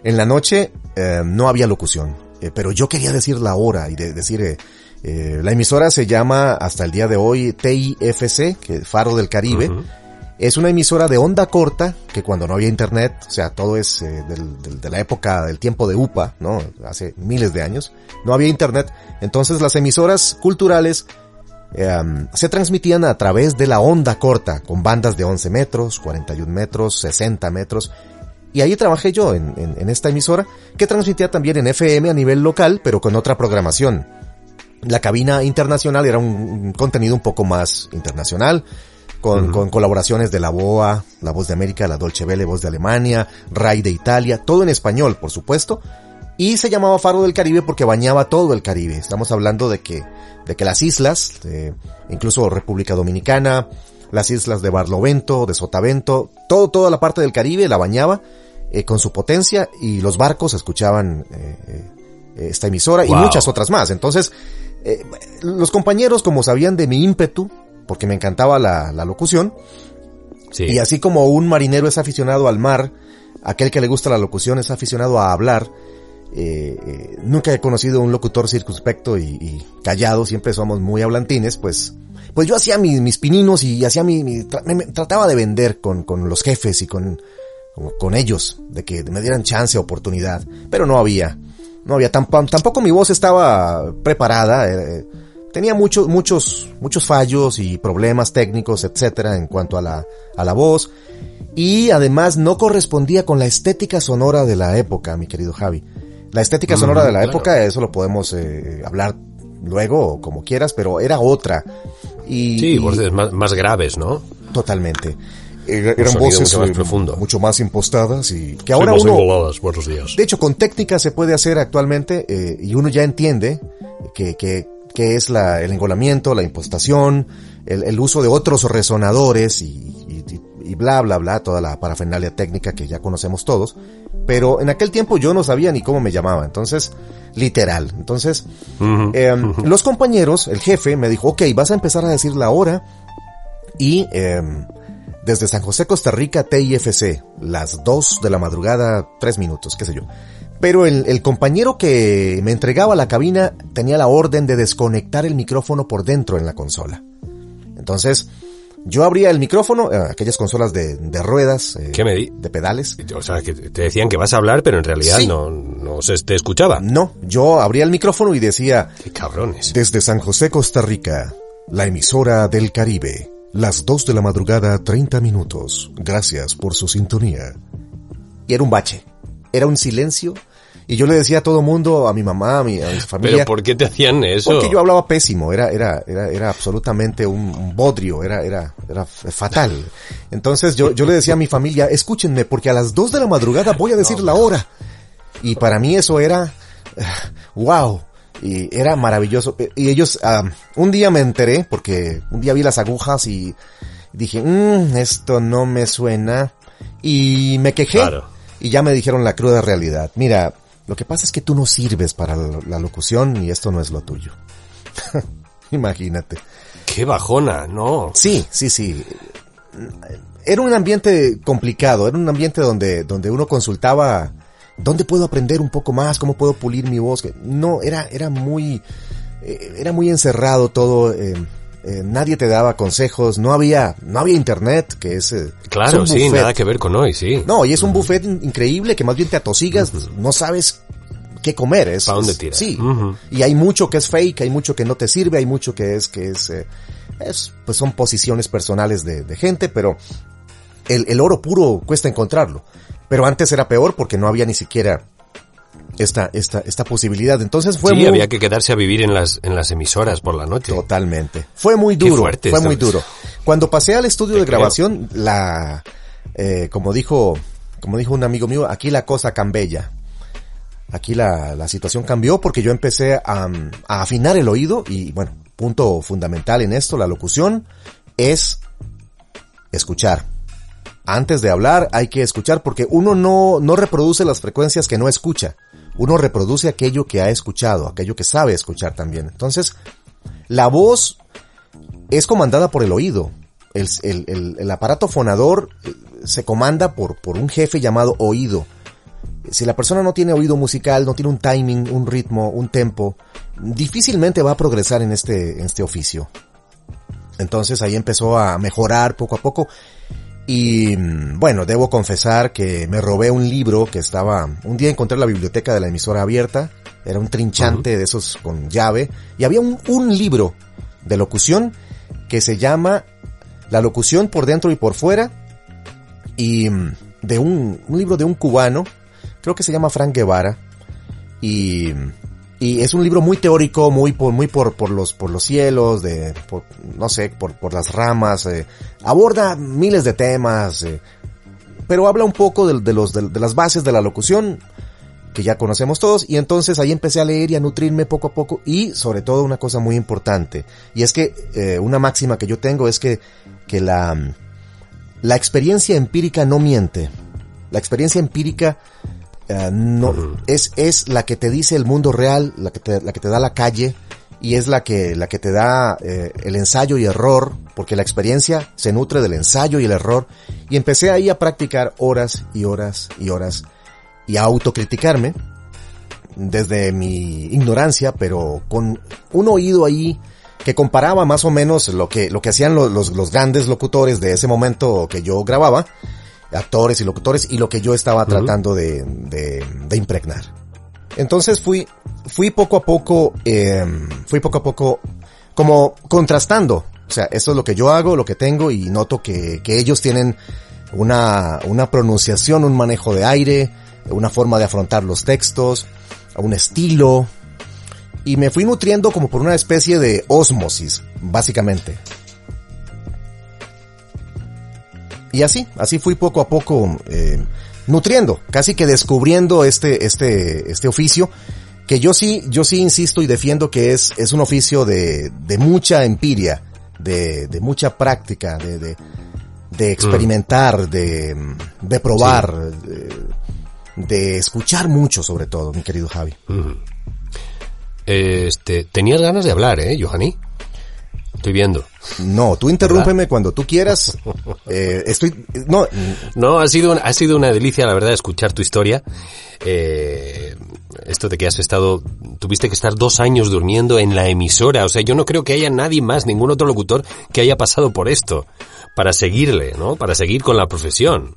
Speaker 4: en la noche eh, no había locución, eh, pero yo quería decir la hora y de- decir, la emisora se llama hasta el día de hoy TIFC, que Faro del Caribe. Es una emisora de onda corta, que cuando no había internet, o sea, todo es eh, de la época del tiempo de UPA, ¿no? Hace miles de años, no había internet. Entonces las emisoras culturales eh, se transmitían a través de la onda corta, con bandas de 11 metros, 41 metros, 60 metros. Y ahí trabajé yo en, en- esta emisora, que transmitía también en FM a nivel local, pero con otra programación. La cabina internacional era un contenido un poco más internacional, con, con colaboraciones de la BOA, La Voz de América, La Dolce Vele, Voz de Alemania, RAI de Italia, todo en español, por supuesto. Y se llamaba Faro del Caribe porque bañaba todo el Caribe. Estamos hablando de que, de que las islas, eh, incluso República Dominicana, las islas de Barlovento, de Sotavento, todo, toda la parte del Caribe la bañaba eh, con su potencia y los barcos escuchaban eh, eh, esta emisora y muchas otras más. Entonces, eh, los compañeros, como sabían de mi ímpetu, porque me encantaba la, la locución,
Speaker 2: Sí.
Speaker 4: Y así como un marinero es aficionado al mar, aquel que le gusta la locución es aficionado a hablar, eh, eh, nunca he conocido un locutor circunspecto y, y, callado, siempre somos muy hablantines, pues, pues yo hacía mis, mis pininos y hacía mi, mi tra me, me, trataba de vender con, con los jefes y con, con ellos, de que me dieran chance, oportunidad, pero no había, no había, tamp tampoco mi voz estaba preparada, eh, tenía muchos, muchos, muchos fallos y problemas técnicos, etcétera, en cuanto a la, a la voz, y además no correspondía con la estética sonora de la época, mi querido Javi. La estética sonora de la claro. época, eso lo podemos eh, hablar luego o como quieras, pero era otra. Y,
Speaker 2: sí, voces más, más graves, ¿no?
Speaker 4: Totalmente.
Speaker 5: Era, eran voces mucho más, profundo. mucho más impostadas y
Speaker 2: que ahora uno buenos días.
Speaker 4: de hecho con técnica se puede hacer actualmente eh, y uno ya entiende que, que, que es la, el engolamiento, la impostación, el, el, uso de otros resonadores y, y, y, bla bla bla, toda la parafernalia técnica que ya conocemos todos. Pero en aquel tiempo yo no sabía ni cómo me llamaba, entonces, literal. Entonces, uh -huh, eh, uh -huh. los compañeros, el jefe me dijo, ok, vas a empezar a decir la hora y eh, desde San José, Costa Rica, TIFC, las 2 de la madrugada, 3 minutos, qué sé yo. Pero el, el, compañero que me entregaba la cabina tenía la orden de desconectar el micrófono por dentro en la consola. Entonces, yo abría el micrófono, eh, aquellas consolas de, de ruedas, eh,
Speaker 2: ¿Qué me di?
Speaker 4: de pedales.
Speaker 2: O sea, que te decían que vas a hablar, pero en realidad sí. no, no se te escuchaba.
Speaker 4: No, yo abría el micrófono y decía...
Speaker 2: ¡Qué cabrones!
Speaker 5: Desde San José, Costa Rica, la emisora del Caribe. Las 2 de la madrugada, 30 minutos. Gracias por su sintonía.
Speaker 4: Y era un bache. Era un silencio. Y yo le decía a todo mundo, a mi mamá, a mi, a mi familia.
Speaker 2: ¿Pero por qué te hacían eso?
Speaker 4: Porque yo hablaba pésimo. Era, era, era, era absolutamente un, un bodrio. Era, era, era fatal. Entonces yo, yo le decía a mi familia, escúchenme, porque a las 2 de la madrugada voy a decir no, la hora. Y para mí eso era, wow y era maravilloso. Y ellos, uh, un día me enteré, porque un día vi las agujas y dije, mmm, esto no me suena. Y me quejé.
Speaker 2: Claro.
Speaker 4: Y ya me dijeron la cruda realidad. Mira, lo que pasa es que tú no sirves para la locución y esto no es lo tuyo. Imagínate.
Speaker 2: Qué bajona, ¿no?
Speaker 4: Sí, sí, sí. Era un ambiente complicado, era un ambiente donde, donde uno consultaba ¿Dónde puedo aprender un poco más? ¿Cómo puedo pulir mi voz? No, era, era muy, eh, era muy encerrado todo. Eh, eh, nadie te daba consejos, no había, no había internet, que es,
Speaker 2: claro,
Speaker 4: es
Speaker 2: sí, nada que ver con hoy, sí.
Speaker 4: No, y es un buffet increíble que más bien te atosigas, uh -huh. no sabes qué comer, es,
Speaker 2: ¿Para dónde tiras?
Speaker 4: Sí, uh -huh. y hay mucho que es fake, hay mucho que no te sirve, hay mucho que es, que es, eh, es pues son posiciones personales de, de gente, pero el, el oro puro cuesta encontrarlo. Pero antes era peor porque no había ni siquiera esta, esta, esta posibilidad. Entonces fue
Speaker 2: sí,
Speaker 4: muy...
Speaker 2: había que quedarse a vivir en las, en las emisoras por la noche.
Speaker 4: Totalmente. Fue muy duro.
Speaker 2: fuerte,
Speaker 4: fue muy duro. Cuando pasé al estudio Te de grabación, la, eh, como dijo, como dijo un amigo mío, aquí la cosa cambia. Aquí la, la situación cambió porque yo empecé a, a afinar el oído y bueno, punto fundamental en esto, la locución, es escuchar antes de hablar hay que escuchar porque uno no, no reproduce las frecuencias que no escucha. Uno reproduce aquello que ha escuchado, aquello que sabe escuchar también. Entonces, la voz es comandada por el oído. El, el, el, aparato fonador eh, se comanda por, por un jefe llamado oído. Si la persona no tiene oído musical, no tiene un timing, un ritmo, un tempo, difícilmente va a progresar en este, en este oficio. Entonces ahí empezó a mejorar poco a poco y bueno, debo confesar que me robé un libro que estaba, un día encontré la biblioteca de la emisora abierta, era un trinchante uh -huh. de esos con llave, y había un, un, libro de locución que se llama La locución por dentro y por fuera, y de un, un libro de un cubano, creo que se llama Frank Guevara, y y es un libro muy teórico, muy por, muy por, por los, por los cielos, de, por, no sé, por, por las ramas, eh, aborda miles de temas, eh, pero habla un poco de, los, de, las bases de la locución, que ya conocemos todos, y entonces ahí empecé a leer y a nutrirme poco a poco, y sobre todo una cosa muy importante, y es que, eh, una máxima que yo tengo es que, que la, la experiencia empírica no miente, la experiencia empírica Uh, no, uh -huh. es, es la que te dice el mundo real, la que te, la que te da la calle y es la que, la que te da eh, el ensayo y error, porque la experiencia se nutre del ensayo y el error, y empecé ahí a practicar horas y horas y horas y a autocriticarme desde mi ignorancia, pero con un oído ahí que comparaba más o menos lo que, lo que hacían los, los, los grandes locutores de ese momento que yo grababa, actores y locutores, y lo que yo estaba tratando de, de, de impregnar. Entonces fui, fui poco a poco, eh, fui poco a poco como contrastando. O sea, esto es lo que yo hago, lo que tengo y noto que, que ellos tienen una, una pronunciación, un manejo de aire, una forma de afrontar los textos, un estilo. Y me fui nutriendo como por una especie de osmosis, básicamente. Y así, así fui poco a poco eh, nutriendo, casi que descubriendo este, este, este oficio, que yo sí, yo sí insisto y defiendo que es, es un oficio de, de mucha empiria, de, de mucha práctica, de, de, de experimentar, de, de probar, sí. de, de, escuchar mucho sobre todo, mi querido Javi.
Speaker 2: Este, tenías ganas de hablar, ¿eh, Johanny? Estoy viendo.
Speaker 4: No, tú interrúmpeme ¿verdad? cuando tú quieras. Eh, estoy, no.
Speaker 2: No, ha sido, ha sido una delicia, la verdad, escuchar tu historia. Eh, esto de que has estado, tuviste que estar dos años durmiendo en la emisora. O sea, yo no creo que haya nadie más, ningún otro locutor que haya pasado por esto. Para seguirle, ¿no? Para seguir con la profesión.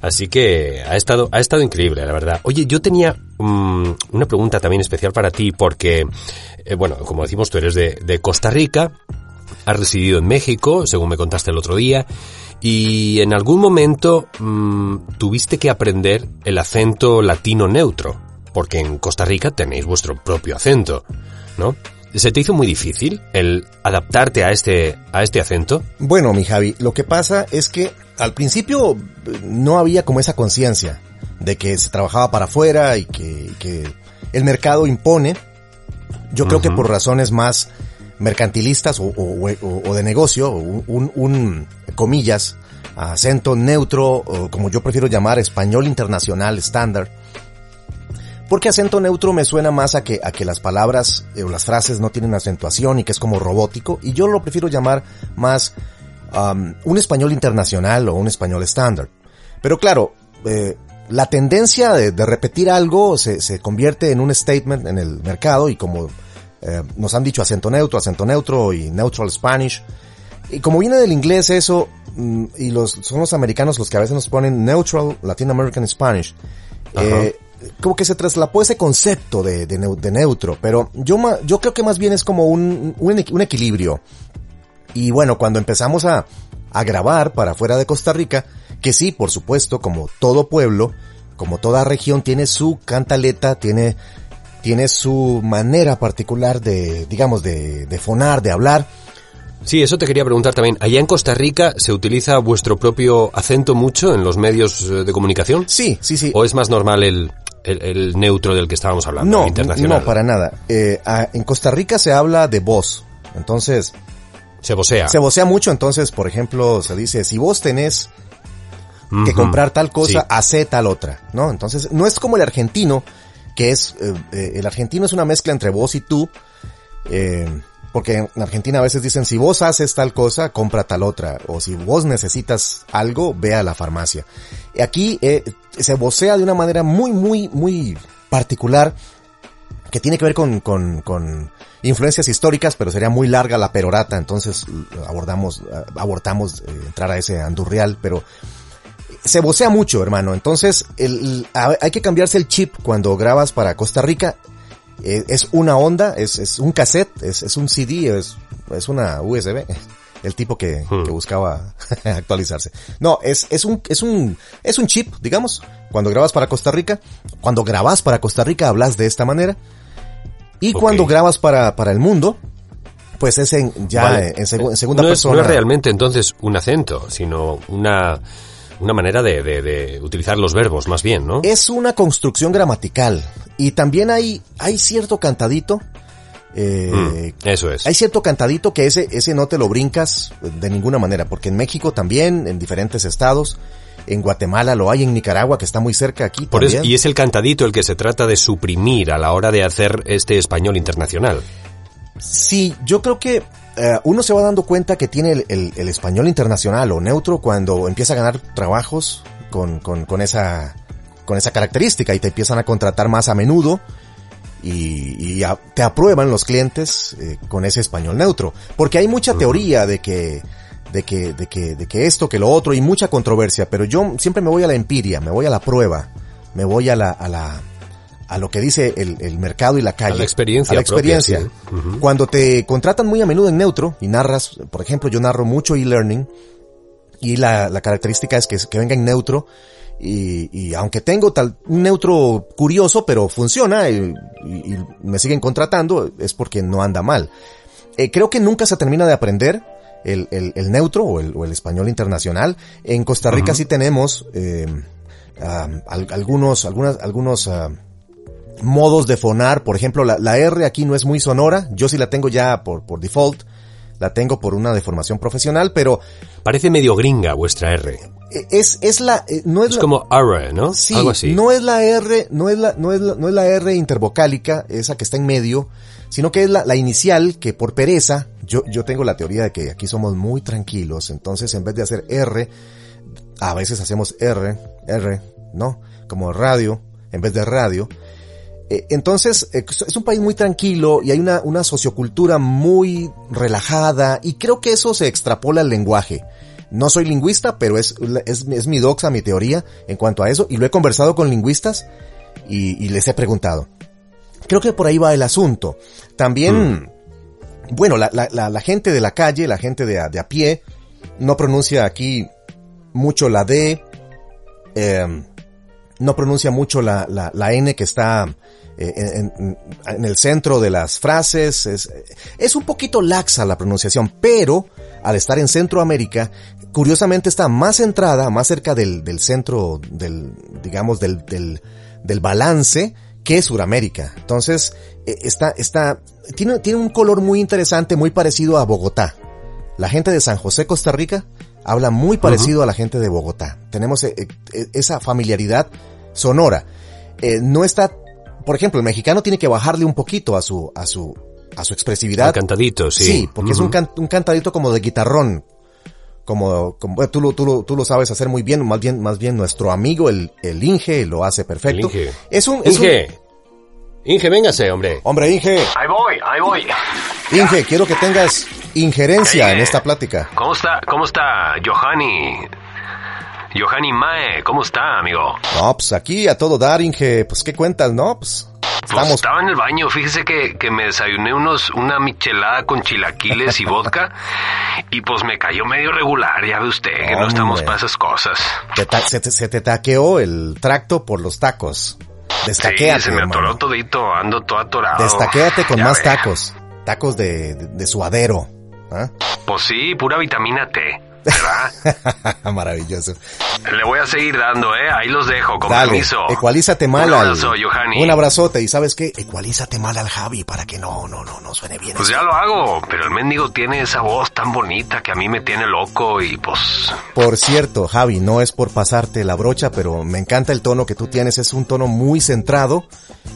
Speaker 2: Así que ha estado, ha estado increíble, la verdad. Oye, yo tenía um, una pregunta también especial para ti porque, eh, bueno, como decimos, tú eres de, de, Costa Rica, has residido en México, según me contaste el otro día, y en algún momento um, tuviste que aprender el acento latino neutro, porque en Costa Rica tenéis vuestro propio acento, ¿no? ¿Se te hizo muy difícil el adaptarte a este, a este acento?
Speaker 4: Bueno, mi Javi, lo que pasa es que al principio no había como esa conciencia de que se trabajaba para afuera y que, que el mercado impone. Yo creo uh -huh. que por razones más mercantilistas o, o, o de negocio, un, un, un, comillas, acento neutro, o como yo prefiero llamar, español internacional estándar. Porque acento neutro me suena más a que, a que las palabras eh, o las frases no tienen acentuación y que es como robótico, y yo lo prefiero llamar más um, un español internacional o un español estándar. Pero claro, eh, la tendencia de, de repetir algo se, se, convierte en un statement en el mercado y como eh, nos han dicho acento neutro, acento neutro y neutral Spanish. Y como viene del inglés eso, mm, y los, son los americanos los que a veces nos ponen neutral Latin American Spanish, eh, como que se traslapó ese concepto de, de, de neutro, pero yo, yo creo que más bien es como un, un, un equilibrio. Y bueno, cuando empezamos a, a grabar para fuera de Costa Rica, que sí, por supuesto, como todo pueblo, como toda región tiene su cantaleta, tiene, tiene su manera particular de, digamos, de, de fonar, de hablar.
Speaker 2: Sí, eso te quería preguntar también. ¿Allá en Costa Rica se utiliza vuestro propio acento mucho en los medios eh, de comunicación?
Speaker 4: Sí, sí, sí.
Speaker 2: ¿O es más normal el, el, el neutro del que estábamos hablando,
Speaker 4: no,
Speaker 2: internacional?
Speaker 4: No, para nada. Eh, a, en Costa Rica se habla de voz. Entonces...
Speaker 2: Se vocea.
Speaker 4: Se vocea mucho, entonces, por ejemplo, se dice, si vos tenés que uh -huh. comprar tal cosa, sí. hace tal otra, ¿no? Entonces, no es como el argentino, que es, eh, eh, el argentino es una mezcla entre vos y tú, eh, porque en Argentina a veces dicen, si vos haces tal cosa, compra tal otra, o si vos necesitas algo, ve a la farmacia. Aquí se vocea de una manera muy, muy, muy particular, que tiene que ver con, con, con influencias históricas, pero sería muy larga la perorata, entonces abordamos, abortamos eh, entrar a ese andurrial, pero se vocea mucho, hermano. Entonces, el, hay que cambiarse el chip cuando grabas para Costa Rica. Eh, es una onda, es, es un cassette, es, es, un CD, es, es una USB. El tipo que, hmm. que buscaba actualizarse. No, es, es un, es un, es un chip, digamos. Cuando grabas para Costa Rica, cuando grabas para Costa Rica hablas de esta manera. Y okay. cuando grabas para, para el mundo, pues es en, ya vale. en, seg en, segunda
Speaker 2: no
Speaker 4: persona.
Speaker 2: Es, no es realmente entonces un acento, sino una, una manera de, de, de, utilizar los verbos, más bien, ¿no?
Speaker 4: Es una construcción gramatical. Y también hay, hay cierto cantadito.
Speaker 2: Eh, mm, eso es.
Speaker 4: Hay cierto cantadito que ese, ese no te lo brincas de ninguna manera, porque en México también, en diferentes estados, en Guatemala lo hay, en Nicaragua, que está muy cerca aquí
Speaker 2: Por
Speaker 4: también.
Speaker 2: Eso, y es el cantadito el que se trata de suprimir a la hora de hacer este español internacional.
Speaker 4: Sí, yo creo que eh, uno se va dando cuenta que tiene el, el- el español internacional o neutro cuando empieza a ganar trabajos con, con, con esa con esa característica y te empiezan a contratar más a menudo y, y a- te aprueban los clientes eh, con ese español neutro. Porque hay mucha teoría de que, de que, de que, de que esto, que lo otro y mucha controversia, pero yo siempre me voy a la empiria, me voy a la prueba, me voy a la, a la, a lo que dice el, el mercado y la calle.
Speaker 2: la experiencia
Speaker 4: A la
Speaker 2: propia,
Speaker 4: experiencia. Cuando te contratan muy a menudo en neutro y narras, por ejemplo, yo narro mucho e-learning y la, la característica es que, que venga en neutro y, y aunque tengo tal, un neutro curioso, pero funciona y, y- y me siguen contratando, es porque no anda mal. Eh, creo que nunca se termina de aprender el, el- el neutro o el, o el español internacional. En Costa Rica sí tenemos eh, al- algunos, algunas, algunos ah, modos de fonar. Por ejemplo, la, la R aquí no es muy sonora. Yo sí la tengo ya por, por default. La tengo por una deformación profesional, pero
Speaker 2: Parece medio gringa vuestra R.
Speaker 4: eh, es, es la, eh, no es,
Speaker 2: Es
Speaker 4: la,
Speaker 2: como R, ¿no?
Speaker 4: Sí,
Speaker 2: Algo así.
Speaker 4: no es la R, no es la, no es la, no es la R intervocálica, esa que está en medio, sino que es la, la inicial que por pereza, yo, yo tengo la teoría de que aquí somos muy tranquilos, entonces en vez de hacer R, a veces hacemos R, R, ¿no? Como radio, en vez de radio. Eh, entonces, eh, es un país muy tranquilo y hay una, una sociocultura muy relajada y creo que eso se extrapola al lenguaje. No soy lingüista, pero es, es, es mi doxa, mi teoría en cuanto a eso y lo he conversado con lingüistas y, y les he preguntado. Creo que por ahí va el asunto. También, bueno, la, la, la, gente de la calle, la gente de a, de a pie, no pronuncia aquí mucho la D, eh, no pronuncia mucho la, la, la N que está eh, en, en- el centro de las frases. Es, es un poquito laxa la pronunciación, pero al estar en Centroamérica, curiosamente está más centrada, más cerca del, del centro, del, digamos, del, del, del balance que Suramérica. Entonces, eh, está, está, tiene, tiene un color muy interesante, muy parecido a Bogotá. La gente de San José, Costa Rica, habla muy parecido a la gente de Bogotá. Tenemos eh, eh, esa familiaridad sonora. Eh, no está, por ejemplo, el mexicano tiene que bajarle un poquito a su, a su, a su expresividad.
Speaker 2: Al cantadito, sí.
Speaker 4: Sí, porque es un, can- un cantadito como de guitarrón. Como, como tú, lo, tú, lo, tú lo sabes hacer muy bien, más bien, más bien nuestro amigo, el, el Inge, lo hace perfecto.
Speaker 2: El Inge.
Speaker 4: Es un, es un-
Speaker 2: Inge. Inge, véngase, hombre.
Speaker 4: hombre, Inge,
Speaker 1: Ahí voy, ahí voy.
Speaker 4: Inge, quiero que tengas injerencia en esta plática.
Speaker 1: ¿Cómo está, cómo está Johanny? Johanny Mae, ¿cómo está, amigo?
Speaker 4: No, pues aquí a todo dar, Inge, pues qué cuentas, ¿no? Pues
Speaker 1: Pues estaba en el baño, fíjese que, que me desayuné unos, una michelada con chilaquiles y vodka y pues me cayó medio regular, ya ve usted, que no estamos para esas cosas.
Speaker 4: se, te, se te taqueó el tracto por los tacos.
Speaker 1: Sí,
Speaker 4: Destaquéate,
Speaker 1: se me atoró
Speaker 4: hermano.
Speaker 1: todito, ando todo atorado.
Speaker 4: Destaquéate con
Speaker 1: Ya
Speaker 4: más
Speaker 1: ve.
Speaker 4: tacos. Tacos de, de, de suadero. ¿Ah?
Speaker 1: Pues sí, pura vitamina T, ¿verdad?
Speaker 4: Maravilloso.
Speaker 1: Le voy a seguir dando, ¿eh? Ahí los dejo, con
Speaker 4: Dale,
Speaker 1: permiso.
Speaker 4: ecualízate mal
Speaker 1: Un
Speaker 4: al...
Speaker 1: abrazo, Johanny.
Speaker 4: Un abrazote. ¿Y sabes qué? Ecualízate mal al Javi para que no, no, no, no suene bien.
Speaker 1: Pues ya lo hago, pero el mendigo tiene esa voz tan bonita que a mí me tiene loco y pues...
Speaker 4: Por cierto, Javi, no es por pasarte la brocha, pero me encanta el tono que tú tienes. Es un tono muy centrado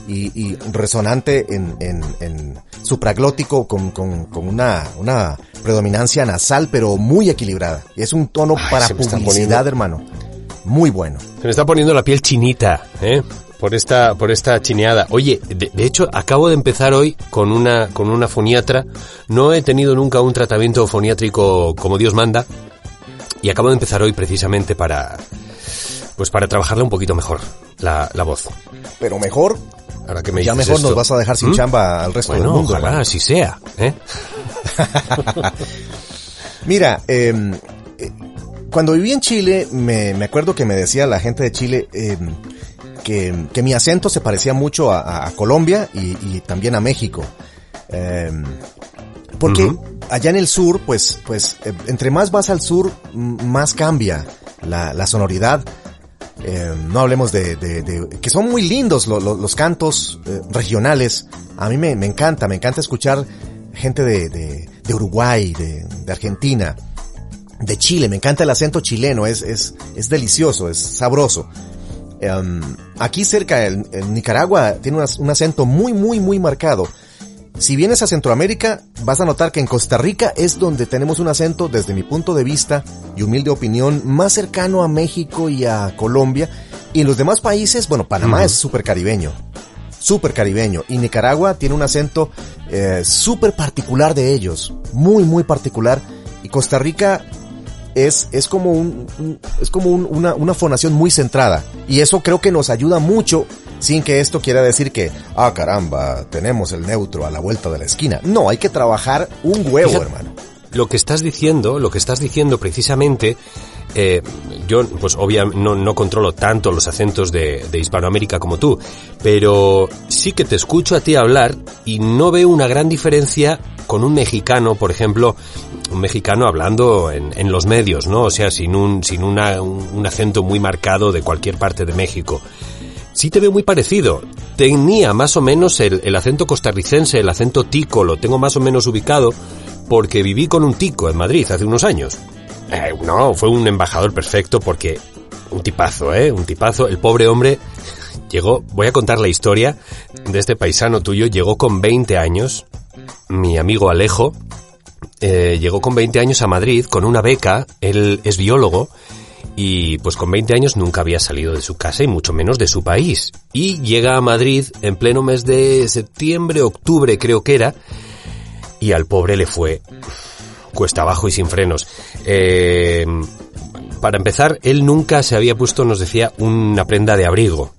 Speaker 4: y, y resonante en, en, en supraglótico con, con, con una, una predominancia nasal, pero muy equilibrada. Y es un tono
Speaker 2: Ay,
Speaker 4: para publicidad, hermano. Muy bueno.
Speaker 2: Se me está poniendo la piel chinita, ¿eh? Por esta, por esta chineada. Oye, de, de hecho, acabo de empezar hoy con una, con una foniatra. No he tenido nunca un tratamiento foniátrico como Dios manda. Y acabo de empezar hoy precisamente para, pues para trabajarla un poquito mejor, la, la voz.
Speaker 4: Pero mejor,
Speaker 2: Ahora que me
Speaker 4: ya mejor nos vas a dejar sin
Speaker 2: ¿Mm?
Speaker 4: chamba al resto
Speaker 2: Bueno,
Speaker 4: del mundo.
Speaker 2: ojalá
Speaker 4: hermano.
Speaker 2: así sea, ¿eh?
Speaker 4: Mira, eh, eh, cuando viví en Chile, me, me acuerdo que me decía la gente de Chile eh, que, que mi acento se parecía mucho a, Colombia y, y también a México. Eh, porque allá en el sur, pues, pues, eh, entre más vas al sur, más cambia la, la sonoridad. Eh, no hablemos de, de- de- que son muy lindos lo- lo- los cantos eh, regionales. A mí me, me encanta, me encanta escuchar gente de, de, Uruguay, de, Argentina, de Chile. Me encanta el acento chileno, es, es, es delicioso, es sabroso. Em, aquí cerca, Nicaragua, tiene un acento muy, muy, muy marcado. Si vienes a Centroamérica, vas a notar que en Costa Rica es donde tenemos un acento, desde mi punto de vista y humilde opinión, más cercano a México y a Colombia. Y en los demás países, bueno, Panamá es súper caribeño. Súper caribeño. Y Nicaragua tiene un acento eh, súper particular de ellos. Muy, muy particular. Y Costa Rica es, es como un, es como una, una fonación muy centrada. Y eso creo que nos ayuda mucho sin que esto quiera decir que, ah, caramba, tenemos el neutro a la vuelta de la esquina. No, hay que trabajar un huevo, hermano.
Speaker 2: Lo que estás diciendo, lo que estás diciendo precisamente, eh, yo pues obviamente no, no, controlo tanto los acentos de, de, Hispanoamérica como tú, pero sí que te escucho a ti hablar y no veo una gran diferencia con un mexicano, por ejemplo, un mexicano hablando en, en los medios, ¿no? O sea, sin un, sin una, un, un acento muy marcado de cualquier parte de México sí te veo muy parecido. Tenía más o menos el, el, acento costarricense, el acento tico, lo tengo más o menos ubicado porque viví con un tico en Madrid hace unos años. Eh, no, fue un embajador perfecto porque un tipazo, ¿eh? Un tipazo. El pobre hombre llegó, voy a contar la historia de este paisano tuyo, llegó con 20 años, mi amigo Alejo, eh, llegó con 20 años a Madrid con una beca, él es biólogo, y pues con 20 años nunca había salido de su casa y mucho menos de su país. Y llega a Madrid en pleno mes de septiembre, octubre creo que era, y al pobre le fue cuesta abajo y sin frenos. Eh, para empezar, él nunca se había puesto, nos decía, una prenda de abrigo.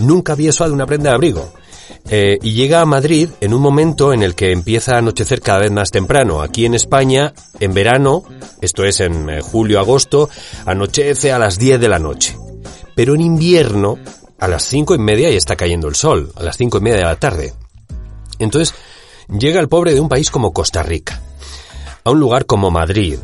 Speaker 2: Nunca había usado una prenda de abrigo. Eh, y llega a Madrid en un momento en el que empieza a anochecer cada vez más temprano. Aquí en España, en verano, esto es en eh, julio-agosto, anochece a las 10 de la noche. Pero en invierno, a las cinco y media ya está cayendo el sol, a las cinco y media de la tarde. Entonces, llega el pobre de un país como Costa Rica, a un lugar como Madrid,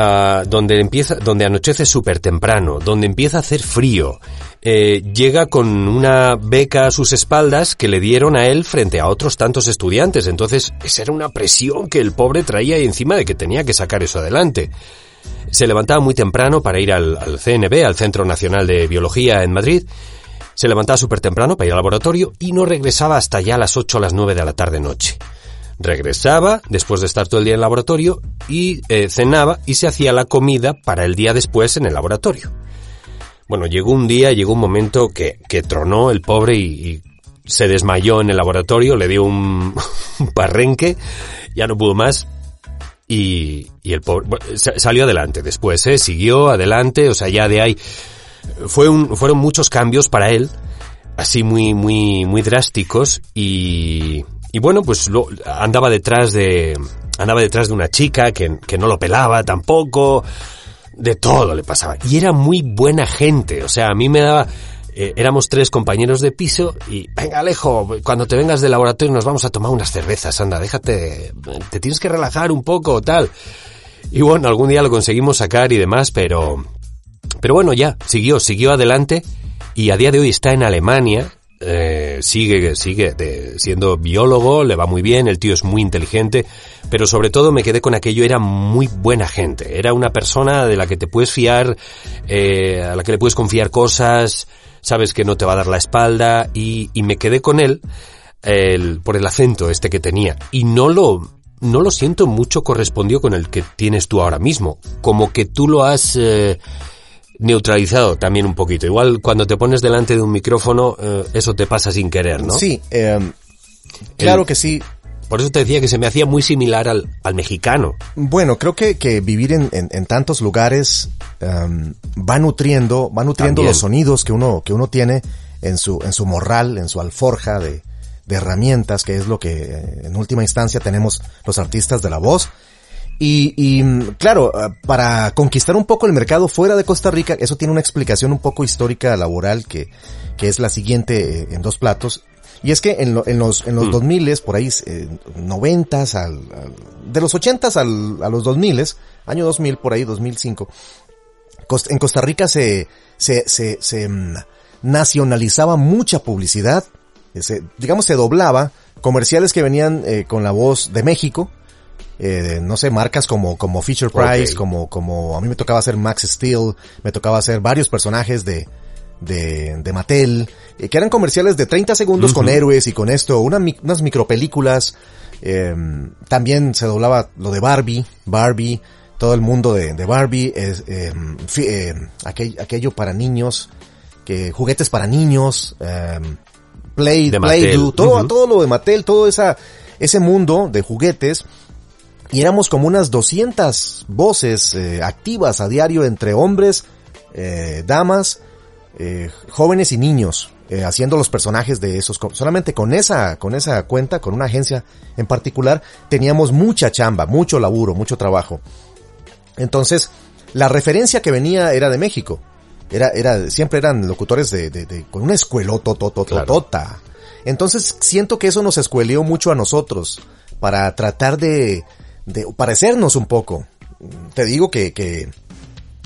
Speaker 2: uh, donde empieza, donde anochece súper temprano, donde empieza a hacer frío, eh, llega con una beca a sus espaldas que le dieron a él frente a otros tantos estudiantes. Entonces, esa era una presión que el pobre traía encima de que tenía que sacar eso adelante. Se levantaba muy temprano para ir al, al CNB, al Centro Nacional de Biología en Madrid. Se levantaba súper temprano para ir al laboratorio y no regresaba hasta ya a las 8 o las 9 de la tarde noche. Regresaba después de estar todo el día en el laboratorio y eh, cenaba y se hacía la comida para el día después en el laboratorio. Bueno, llegó un día, llegó un momento que, que tronó el pobre y, se desmayó en el laboratorio, le dio un, un parrenque, ya no pudo más y, y el pobre salió adelante después, ¿eh? siguió adelante, o sea, ya de ahí fueron muchos cambios para él, así muy, muy, muy drásticos y, y bueno, pues lo, andaba detrás de, andaba detrás de una chica que, que no lo pelaba tampoco, de todo le pasaba. Y era muy buena gente, o sea, a mí me daba, eh, éramos tres compañeros de piso y, venga Alejo, cuando te vengas del laboratorio nos vamos a tomar unas cervezas, anda, déjate, te tienes que relajar un poco, tal. Y bueno, algún día lo conseguimos sacar y demás, pero, pero bueno, ya, siguió, siguió adelante y a día de hoy está en Alemania, eh, sigue, sigue siendo biólogo, le va muy bien, el tío es muy inteligente, pero sobre todo me quedé con aquello, era muy buena gente, era una persona de la que te puedes fiar, eh, a la que le puedes confiar cosas, sabes que no te va a dar la espalda, y, y me quedé con él por el acento este que tenía, y no lo, no lo siento mucho correspondió con el que tienes tú ahora mismo, como que tú lo has... Eh, neutralizado también un poquito. Igual cuando te pones delante de un micrófono, eh, eso te pasa sin querer, ¿no?
Speaker 4: Sí, eh, claro El, que sí.
Speaker 2: Por eso te decía que se me hacía muy similar al, al mexicano.
Speaker 4: Bueno, creo que, que vivir en, en, en, tantos lugares um, va nutriendo, va nutriendo los sonidos que uno, que uno tiene en su, en su morral, en su alforja de, de herramientas, que es lo que eh, en última instancia tenemos los artistas de la voz. Y, y, claro, ah, para conquistar un poco el mercado fuera de Costa Rica, eso tiene una explicación un poco histórica laboral que, que es la siguiente eh, en dos platos. Y es que en, lo, en los, en los mm. 2000 por ahí, eh, 90 al, al, de los 80 al, a los 2000 año 2000 por ahí, 2005, en Costa Rica se, se, se, se um, nacionalizaba mucha publicidad, se, digamos se doblaba comerciales que venían eh, con la voz de México, eh, no sé, marcas como, como Feature Price, okay. como, como, a mí me tocaba hacer Max Steel, me tocaba hacer varios personajes de, de, de Mattel, eh, que eran comerciales de 30 segundos con héroes y con esto, una, unas micropelículas, eh, también se doblaba lo de Barbie, Barbie, todo el mundo de, de Barbie, es, eh, aquello para niños, que juguetes para niños, Play,
Speaker 2: De
Speaker 4: Play-Doh,
Speaker 2: Mattel.
Speaker 4: todo, todo lo de Mattel, todo esa, ese mundo de juguetes, y éramos como unas 200 voces eh, activas a diario entre hombres, eh, damas, eh, jóvenes y niños, eh, haciendo los personajes de esos. Solamente con esa, con esa cuenta, con una agencia en particular, teníamos mucha chamba, mucho laburo, mucho trabajo. Entonces, la referencia que venía era de México. Era, era, siempre eran locutores de, de, de- con una escuelototototota. Entonces, siento que eso nos escueleó mucho a nosotros para tratar de, de parecernos un poco. Te digo que, que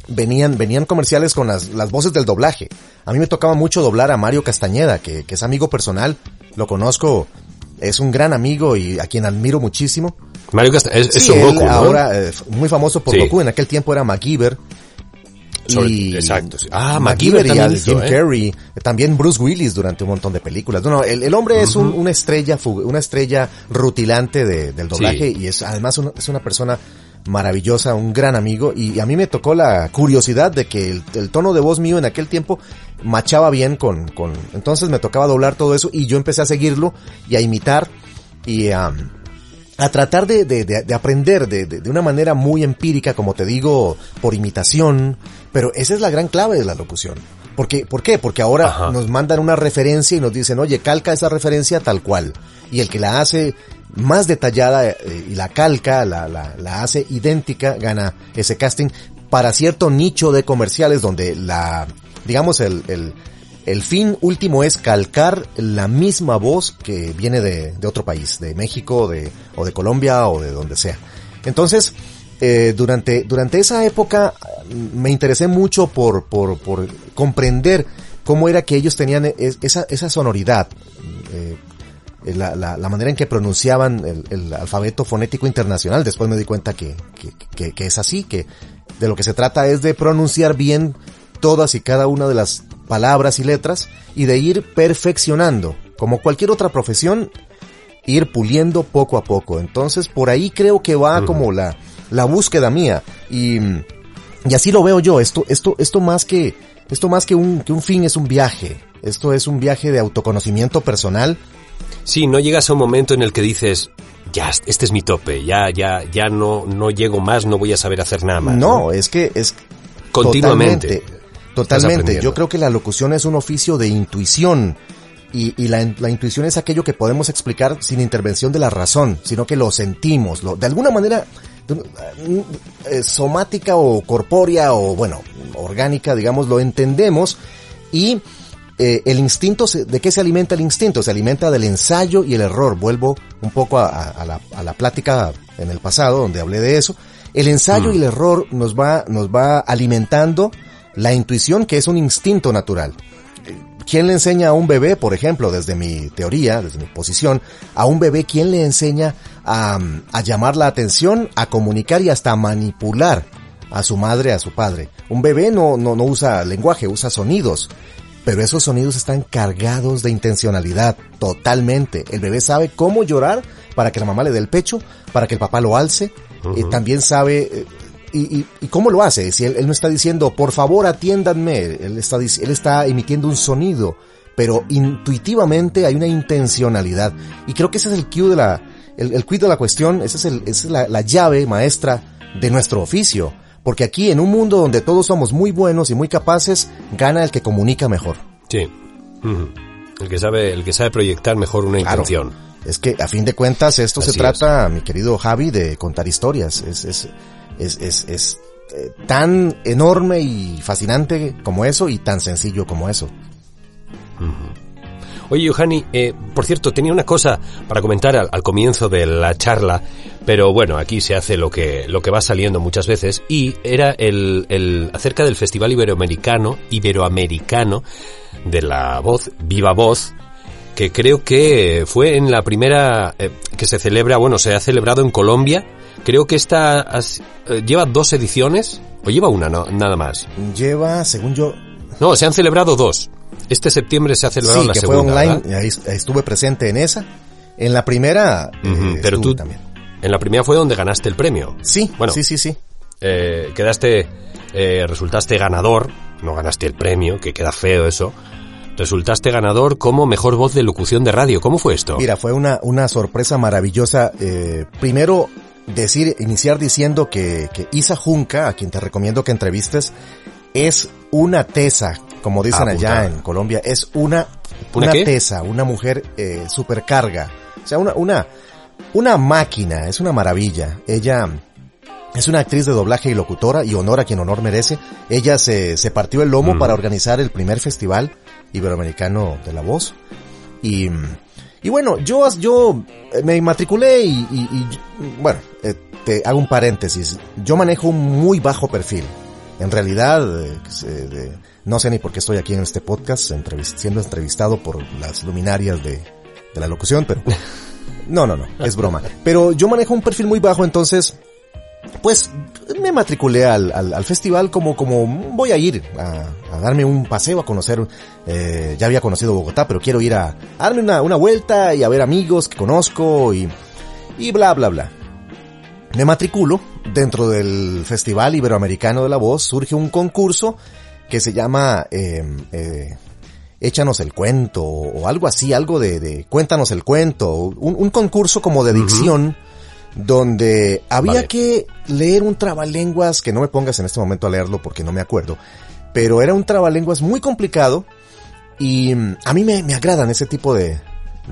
Speaker 4: venían, venían comerciales con las, las voces del doblaje. A mí me tocaba mucho doblar a Mario Castañeda, que, que es amigo personal, lo conozco, es un gran amigo y a quien admiro muchísimo.
Speaker 2: Mario Casta es,
Speaker 4: Sí, él
Speaker 2: Goku, ¿no?
Speaker 4: ahora eh, muy famoso por
Speaker 2: Sí.
Speaker 4: Goku, en aquel tiempo era MacGyver.
Speaker 2: Sobre-
Speaker 4: y
Speaker 2: exacto, sí. Ah,
Speaker 4: MacGyver
Speaker 2: también
Speaker 4: Jim
Speaker 2: ¿eh?
Speaker 4: Carrey, también Bruce Willis durante un montón de películas. No, no, el, el hombre es un- una estrella, una estrella rutilante de- del doblaje
Speaker 2: Sí.
Speaker 4: y es además una- es una persona maravillosa, un gran amigo y a mí me tocó la curiosidad de que el, el tono de voz mío en aquel tiempo machaba bien con, con, entonces me tocaba doblar todo eso y yo empecé a seguirlo y a imitar y a, a tratar de, de, de- de aprender de, una manera muy empírica, como te digo, por imitación, pero esa es la gran clave de la locución. Porque, ¿Por qué? Porque ahora
Speaker 2: Ajá.
Speaker 4: nos mandan una referencia y nos dicen, oye, calca esa referencia tal cual. Y el que la hace más detallada eh, y la calca, la, la, la hace idéntica, gana ese casting para cierto nicho de comerciales donde la, digamos, el, el, el fin último es calcar la misma voz que viene de, otro país, de México, de, o de Colombia, o de donde sea. Entonces, eh, durante, durante esa época eh, me interesé mucho por, por, por comprender cómo era que ellos tenían es- esa, esa sonoridad, eh, la, la, manera en que pronunciaban el, el alfabeto fonético internacional. Después me di cuenta que, que, que, que es así, que de lo que se trata es de pronunciar bien todas y cada una de las palabras y letras y de ir perfeccionando. Como cualquier otra profesión, ir puliendo poco a poco. Entonces, por ahí creo que va como la, la búsqueda mía. Y, y así lo veo yo. Esto, esto, esto más que, esto más que un, que un fin es un viaje. Esto es un viaje de autoconocimiento personal.
Speaker 2: Sí, no llegas a un momento en el que dices, ya, este es mi tope, ya, ya, ya no, no llego más, no voy a saber hacer nada más.
Speaker 4: No, es que es
Speaker 2: Continuamente.
Speaker 4: Totalmente. Totalmente. Yo creo que la locución es un oficio de intuición. Y, y la, la intuición es aquello que podemos explicar sin intervención de la razón, sino que lo sentimos, lo, de alguna manera eh, somática o corpórea o bueno, orgánica, digamos, lo entendemos y eh, el instinto, se- ¿de qué se alimenta el instinto? Se alimenta del ensayo y el error. Vuelvo un poco a, a- a la, a la plática en el pasado donde hablé de eso. El ensayo y el error nos va, nos va alimentando la intuición que es un instinto natural. ¿Quién le enseña a un bebé, por ejemplo, desde mi teoría, desde mi posición, a un bebé, quién le enseña a, a llamar la atención, a comunicar y hasta a manipular a su madre, a su padre? Un bebé no, no, no usa lenguaje, usa sonidos. Pero esos sonidos están cargados de intencionalidad, totalmente. El bebé sabe cómo llorar para que la mamá le dé el pecho, para que el papá lo alce. Eh, también sabe, eh, y, y- y cómo lo hace. Si él, él no está diciendo, por favor atiéndanme, él está, él está emitiendo un sonido, pero intuitivamente hay una intencionalidad. Y creo que ese es el cue de la, el, el quid de la cuestión, esa es, el, esa es la, la llave maestra de nuestro oficio. Porque aquí en un mundo donde todos somos muy buenos y muy capaces, gana el que comunica mejor.
Speaker 2: Sí. El que sabe, el que sabe proyectar mejor una
Speaker 4: Claro.
Speaker 2: intención.
Speaker 4: Es que a fin de cuentas esto se trata, mi querido Javi, de contar historias. Es, es, es, es, es, eh, tan enorme y fascinante como eso y tan sencillo como eso.
Speaker 2: Oye, Johanny, eh, por cierto, tenía una cosa para comentar al, al comienzo de la charla, pero bueno, aquí se hace lo que, lo que va saliendo muchas veces, y era el, el acerca del Festival Iberoamericano, Iberoamericano de la Voz, Viva Voz, que creo que fue en la primera eh, que se celebra, bueno, se ha celebrado en Colombia. Creo que esta has- eh, lleva dos ediciones, o lleva una, no, nada más.
Speaker 4: Lleva, según yo,
Speaker 2: No, se han celebrado dos. Este septiembre se ha celebrado
Speaker 4: sí,
Speaker 2: la
Speaker 4: que
Speaker 2: segunda.
Speaker 4: fue online,
Speaker 2: ¿verdad?
Speaker 4: ahí, ahí estuve presente en esa. En la primera,
Speaker 2: Ujú,
Speaker 4: eh,
Speaker 2: pero tú,
Speaker 4: también.
Speaker 2: en la primera fue donde ganaste el premio.
Speaker 4: Sí,
Speaker 2: Bueno.
Speaker 4: sí, sí, sí.
Speaker 2: Eh, quedaste, eh, resultaste ganador, no ganaste el premio, que queda feo eso. Resultaste ganador como mejor voz de locución de radio. ¿Cómo fue esto?
Speaker 4: Mira, fue una, una sorpresa maravillosa. Eh, primero, decir, iniciar diciendo que, que Isa Junca, a quien te recomiendo que entrevistes, es una tesa, como dicen
Speaker 2: Ah,
Speaker 4: allá en Colombia, es una,
Speaker 2: ¿Una
Speaker 4: tesa, una mujer eh, supercarga. O sea, una, una, una máquina, es una maravilla. Ella es una actriz de doblaje y locutora y honor a quien honor merece. Ella se, se partió el lomo
Speaker 2: Mm.
Speaker 4: para organizar el primer festival iberoamericano de la voz. Y, y bueno, yo, yo eh, me matriculé y, y- y, bueno, eh, te hago un paréntesis. Yo manejo un muy bajo perfil. En realidad, eh, de- no sé ni por qué estoy aquí en este podcast siendo entrevistado por las luminarias de, de la locución, pero no, no, no, es broma. Pero yo manejo un perfil muy bajo, entonces pues me matriculé al, al, al festival como, como voy a ir a, a darme un paseo, a conocer, eh, ya había conocido Bogotá, pero quiero ir a, a darme una, una vuelta y a ver amigos que conozco y, y bla, bla, bla. Me matriculo, dentro del Festival Iberoamericano de la Voz surge un concurso que se llama eh, eh, Échanos el cuento o algo así, algo de, de Cuéntanos el cuento, un, un concurso como de dicción donde había
Speaker 2: Vale.
Speaker 4: que leer un trabalenguas que no me pongas en este momento a leerlo porque no me acuerdo, pero era un trabalenguas muy complicado y mm, a mí me, me agradan ese tipo de,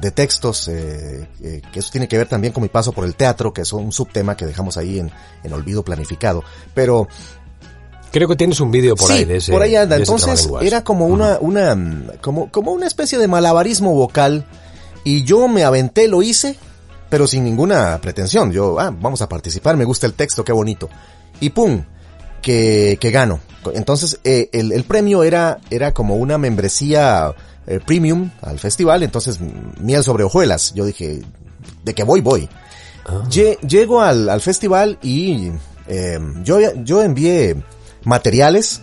Speaker 4: de textos, eh, eh, que eso tiene que ver también con mi paso por el teatro, que es un subtema que dejamos ahí en, en olvido planificado, pero
Speaker 2: Creo que tienes un vídeo por
Speaker 4: sí,
Speaker 2: ahí de ese.
Speaker 4: por ahí anda. Entonces era como una, una, mm, como, como una especie de malabarismo vocal y yo me aventé, lo hice, pero sin ninguna pretensión. Yo, ah, vamos a participar, me gusta el texto, qué bonito. Y pum, que, que gano. Entonces eh, el, el premio era, era como una membresía eh, premium al festival, entonces miel sobre hojuelas. Yo dije, de que voy, voy.
Speaker 2: Ah.
Speaker 4: Lle- Llego al, al festival y eh, yo, yo envié materiales,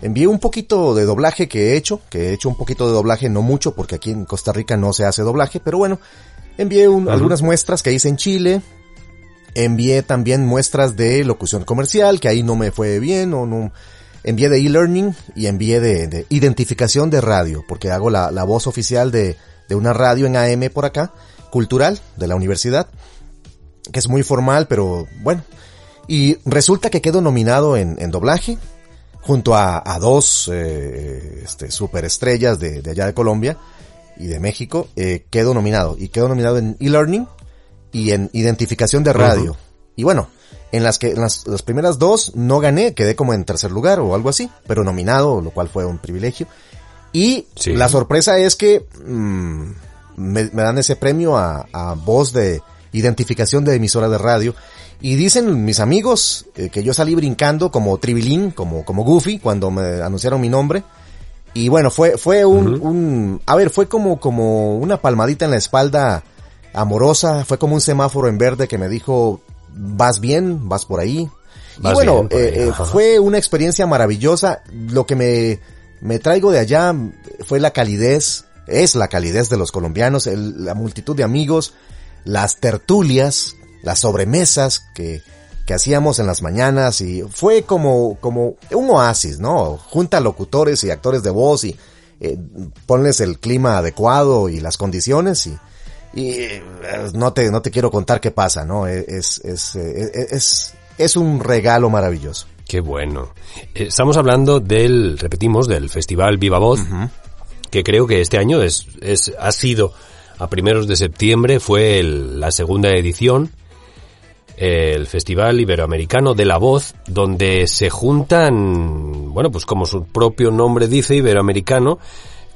Speaker 4: envié un poquito de doblaje que he hecho, que he hecho un poquito de doblaje, no mucho, porque aquí en Costa Rica no se hace doblaje, pero bueno, envié un- algunas muestras que hice en Chile, envié también muestras de locución comercial, que ahí no me fue bien, o no, envié de e-learning y envié de, de identificación de radio, porque hago la, la voz oficial de, de una radio en AM por acá, cultural, de la universidad, que es muy formal, pero bueno. Y resulta que quedo nominado en, en doblaje, junto a, a dos eh, este, superestrellas de, de allá de Colombia y de México, eh, quedo nominado. Y quedo nominado en e-learning y en identificación de radio. Y bueno, en las que en las, las primeras dos no gané, quedé como en tercer lugar o algo así, pero nominado, lo cual fue un privilegio. Y
Speaker 2: Sí.
Speaker 4: la sorpresa es que mm, me, me dan ese premio a, a voz de identificación de emisora de radio. Y dicen mis amigos eh, que yo salí brincando como Tribilín, como, como Goofy, cuando me anunciaron mi nombre. Y bueno, fue, fue un, un, a ver, fue como, como una palmadita en la espalda amorosa, fue como un semáforo en verde que me dijo, vas bien, vas por ahí. Y bueno,
Speaker 2: ahí,
Speaker 4: eh, eh, fue una experiencia maravillosa. Lo que me, me traigo de allá fue la calidez, es la calidez de los colombianos, el- la multitud de amigos, las tertulias, las sobremesas que, que hacíamos en las mañanas y fue como, como un oasis, ¿no? Junta locutores y actores de voz y eh, ponles el clima adecuado y las condiciones y, y eh, no te, no te quiero contar qué pasa, ¿no? Es, es, eh, es, es un regalo maravilloso.
Speaker 2: Qué bueno. Estamos hablando del, repetimos, del Festival Viva Voz, que creo que este año es, es, ha sido a primeros de septiembre, fue el- la segunda edición, el Festival Iberoamericano de la Voz, donde se juntan, bueno, pues como su propio nombre dice, iberoamericano,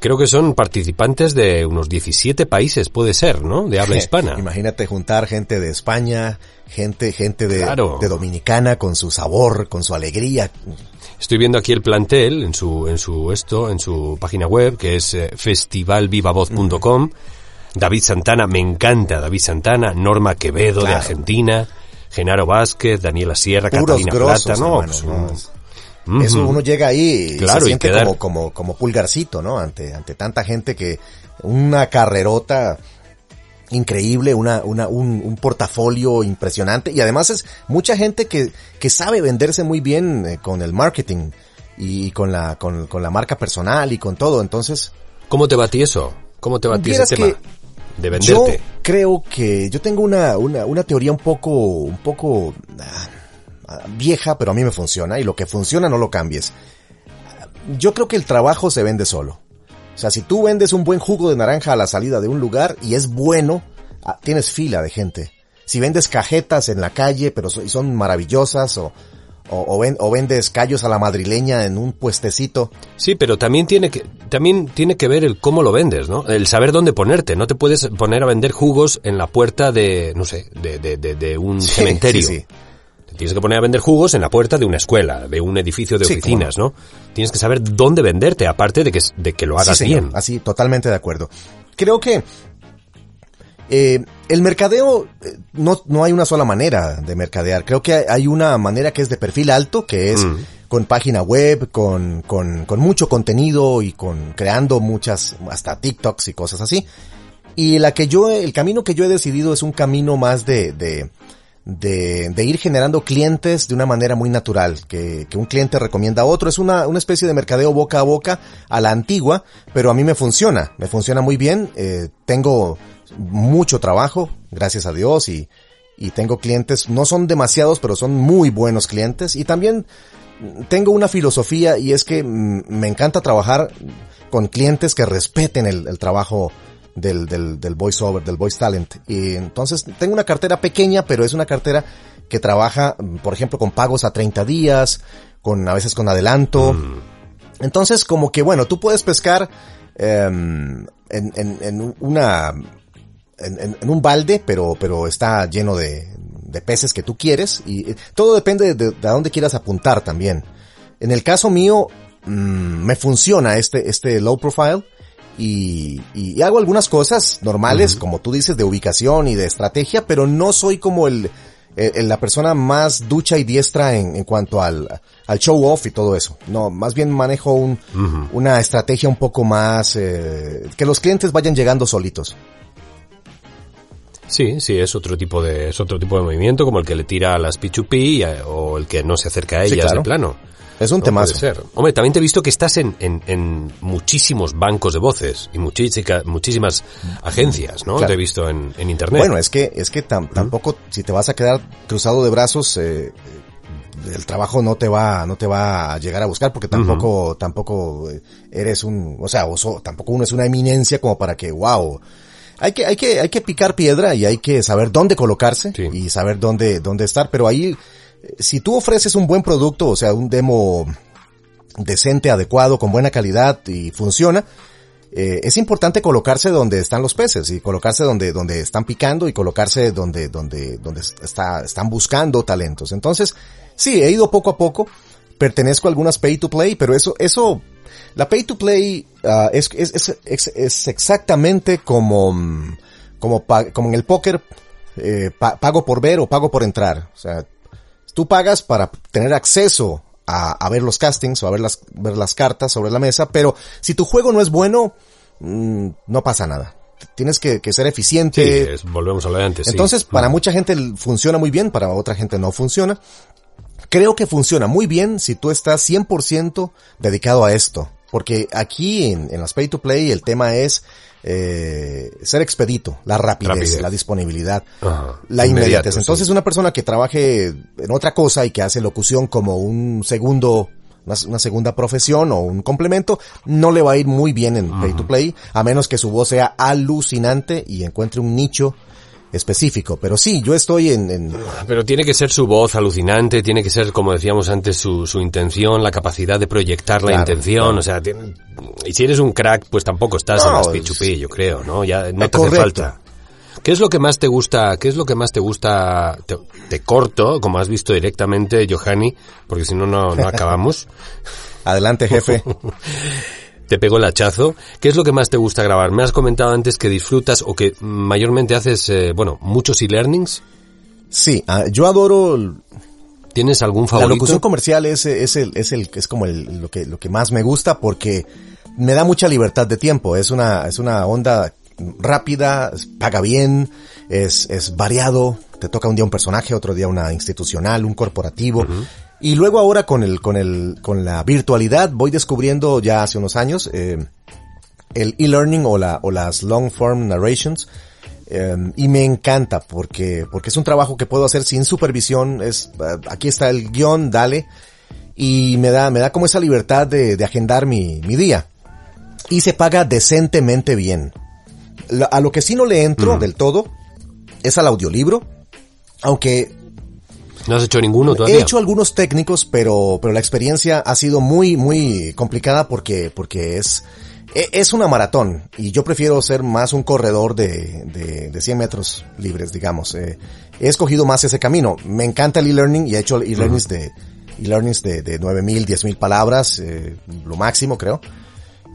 Speaker 2: creo que son participantes de unos 17 países, puede ser, ¿no? De habla hispana.
Speaker 4: Imagínate juntar gente de España, gente, gente de,
Speaker 2: Claro.
Speaker 4: de Dominicana con su sabor, con su alegría.
Speaker 2: Estoy viendo aquí el plantel en su, en su esto, en su página web, que es eh, festivalvivavoz.com. David Santana, me encanta David Santana, Norma Quevedo de. Argentina, Genaro Vázquez, Daniela Sierra,
Speaker 4: Puros
Speaker 2: Catalina
Speaker 4: grosos,
Speaker 2: Plata, ¿no?
Speaker 4: hermano,
Speaker 2: Pues
Speaker 4: Eso uno llega ahí y
Speaker 2: Claro,
Speaker 4: se
Speaker 2: y
Speaker 4: siente
Speaker 2: quedar-
Speaker 4: como, como, como pulgarcito, ¿no? Ante, ante tanta gente que una carrerota increíble, una, una, un, un portafolio impresionante y además es mucha gente que, que sabe venderse muy bien eh, con el marketing y con la, con, con la marca personal y con todo. Entonces,
Speaker 2: ¿Cómo te batí eso? ¿Cómo te batí ese tema?
Speaker 4: que
Speaker 2: De
Speaker 4: yo
Speaker 2: venderte.
Speaker 4: creo que yo tengo una, una, una teoría un poco, un poco ah, vieja, pero a mí me funciona y lo que funciona no lo cambies. Yo creo que el trabajo se vende solo. O sea, si tú vendes un buen jugo de naranja a la salida de un lugar y es bueno, ah, tienes fila de gente. Si vendes cajetas en la calle, pero son maravillosas, o, o, o ven- o vendes callos a la madrileña en un puestecito,
Speaker 2: Sí, pero también tiene que también tiene que ver el cómo lo vendes, ¿no? El saber dónde ponerte. No te puedes poner a vender jugos en la puerta de, no sé, de, de, de, de un
Speaker 4: Sí,
Speaker 2: cementerio.
Speaker 4: sí, sí.
Speaker 2: Te tienes que poner a vender jugos en la puerta de una escuela, de un edificio de oficinas, ¿no? Tienes que saber dónde venderte, aparte de que, de que lo hagas bien.
Speaker 4: Así, totalmente de acuerdo. Creo que eh, el mercadeo, eh, no, no hay una sola manera de mercadear. Creo que hay- hay una manera que es de perfil alto, que es
Speaker 2: Mm.
Speaker 4: con página web, con, con, con mucho contenido y con creando muchas, hasta TikToks y cosas así. Y la que yo, el camino que yo he decidido es un camino más de, de, de, de ir generando clientes de una manera muy natural, que, que un cliente recomienda a otro. Es una, una especie de mercadeo boca a boca a la antigua, pero a mí me funciona, me funciona muy bien. Eh, tengo mucho trabajo, gracias a Dios, y, y tengo clientes, no son demasiados, pero son muy buenos clientes. Y también tengo una filosofía y es que mm, me encanta trabajar con clientes que respeten el, el trabajo del, del, del voiceover, del voice talent. Y entonces tengo una cartera pequeña, pero es una cartera que trabaja, mm, por ejemplo, con pagos a 30 días, con a veces con adelanto. Entonces, como que bueno, tú puedes pescar em, en, en, en una en, en- en un balde, pero, pero está lleno de, de peces que tú quieres y eh, todo depende de, de a dónde quieras apuntar también. En el caso mío, mm, me funciona este, este low profile y, hago algunas cosas normales, como tú dices, de ubicación y de estrategia, pero no soy como el, el- la persona más ducha y diestra en, en cuanto al, al show off y todo eso. No, más bien manejo un, una estrategia un poco más, eh, que los clientes vayan llegando solitos.
Speaker 2: Sí, sí, es otro tipo de, es otro tipo de movimiento, como el que le tira a las P2P y a- o el que no se acerca a
Speaker 4: Sí,
Speaker 2: ellas
Speaker 4: claro.
Speaker 2: de plano.
Speaker 4: Es un
Speaker 2: No ser. Hombre, también te he visto que estás en, en, en muchísimos bancos de voces y muchísica- muchísimas agencias, ¿no?
Speaker 4: Claro.
Speaker 2: Te he visto en, en internet.
Speaker 4: Bueno, es que, es que tam- tampoco, si te vas a quedar cruzado de brazos, eh, eh, el trabajo no te va, no te va a llegar a buscar porque tampoco, tampoco eh, eres un, o sea, o so- tampoco uno es una eminencia como para que, wow. Hay que, hay que, hay que picar piedra y hay que saber dónde colocarse
Speaker 2: Sí.
Speaker 4: y saber dónde, dónde estar, pero ahí, eh, si tú ofreces un buen producto, o sea, un demo decente, adecuado, con buena calidad y funciona, eh, es importante colocarse donde están los peces y colocarse donde, donde están picando y colocarse donde, donde, donde está, están buscando talentos. Entonces, sí, he ido poco a poco, pertenezco a algunas pay to play, pero eso, eso, la pay to play ah, es, es, es, es- exactamente como, mm, como, como en el póker, eh, pa- pago por ver o pago por entrar. O sea, tú pagas para tener acceso a, a ver los castings o a ver las, ver las cartas sobre la mesa, pero si tu juego no es bueno, mm, no pasa nada. Tienes que, que ser
Speaker 2: sí,
Speaker 4: eficiente.
Speaker 2: es- volvemos a lo de antes. sí.
Speaker 4: Entonces, para mucha gente funciona muy bien, para otra gente no funciona. Creo que funciona muy bien si tú estás 100% dedicado a esto. Porque aquí en, en las pay to play el tema es eh, ser expedito, la rapidez,
Speaker 2: Rapidez.
Speaker 4: la disponibilidad,
Speaker 2: Ajá,
Speaker 4: la inmediatez.
Speaker 2: sí.
Speaker 4: Entonces una persona que trabaje en otra cosa y que hace locución como un segundo, una, una segunda profesión o un complemento, no le va a ir muy bien en pay to play, a menos que su voz sea alucinante y encuentre un nicho específico. Pero sí, yo estoy en, en-
Speaker 2: Pero tiene que ser su voz alucinante, tiene que ser, como decíamos antes, su, su intención, la capacidad de proyectar la intención,
Speaker 4: claro.
Speaker 2: o sea, tiene- y si eres un crack, pues tampoco estás en
Speaker 4: No,
Speaker 2: las
Speaker 4: es-
Speaker 2: P2P, yo creo, ¿no? Ya no te
Speaker 4: Correcto.
Speaker 2: hace falta. ¿Qué es lo que más te gusta? ¿Qué es lo que más te gusta? Te, te corto, como has visto directamente, Johanny, porque si no, no no acabamos.
Speaker 4: adelante jefe.
Speaker 2: te pego el hachazo. ¿Qué es lo que más te gusta grabar? Me has comentado antes que disfrutas o que mayormente haces, eh, bueno, muchos e-learnings.
Speaker 4: Sí, ah, yo adoro
Speaker 2: ¿Tienes algún favorito?
Speaker 4: La locución comercial es, es, el, es, el, es como el, lo, que, lo que más me gusta porque me da mucha libertad de tiempo. Es una, es una onda rápida, paga bien, es, es variado. Te toca un día un personaje, otro día una institucional, un corporativo. Y luego ahora con el, con el, con la virtualidad voy descubriendo ya hace unos años, eh, el e-learning o la, o las long form narrations. Eh, y me encanta porque, porque es un trabajo que puedo hacer sin supervisión. Es, aquí está el guion, dale. Y me da, me da como esa libertad de, de agendar mi, mi día. Y se paga decentemente bien. a lo que sí no le entro del todo es al audiolibro. Aunque
Speaker 2: ¿No has hecho ninguno todavía?
Speaker 4: He hecho algunos técnicos, pero, pero la experiencia ha sido muy, muy complicada porque, porque es, e, es una maratón y yo prefiero ser más un corredor de, de, de 100 metros libres, digamos. Eh, he escogido más ese camino. Me encanta el e-learning y he hecho e-learnings de, e-learnings de, de 9000, 10000 palabras, eh, lo máximo creo.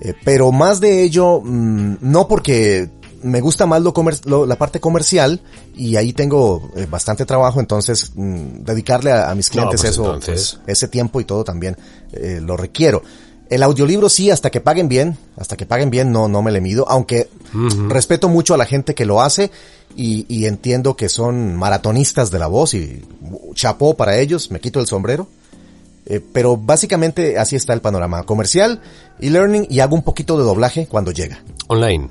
Speaker 4: Eh, pero más de ello, mmm, no porque me gusta más lo, comer, lo, la parte comercial y ahí tengo eh, bastante trabajo, entonces mmm, dedicarle a, a, mis clientes no, pues eso, entonces... pues, ese tiempo y todo también eh, lo requiero. El audiolibro sí, hasta que paguen bien, hasta que paguen bien no, no me le mido, aunque uh -huh. respeto mucho a la gente que lo hace y, y, entiendo que son maratonistas de la voz y chapó para ellos, me quito el sombrero. Eh, pero básicamente así está el panorama comercial y learning y hago un poquito de doblaje cuando llega.
Speaker 2: Online.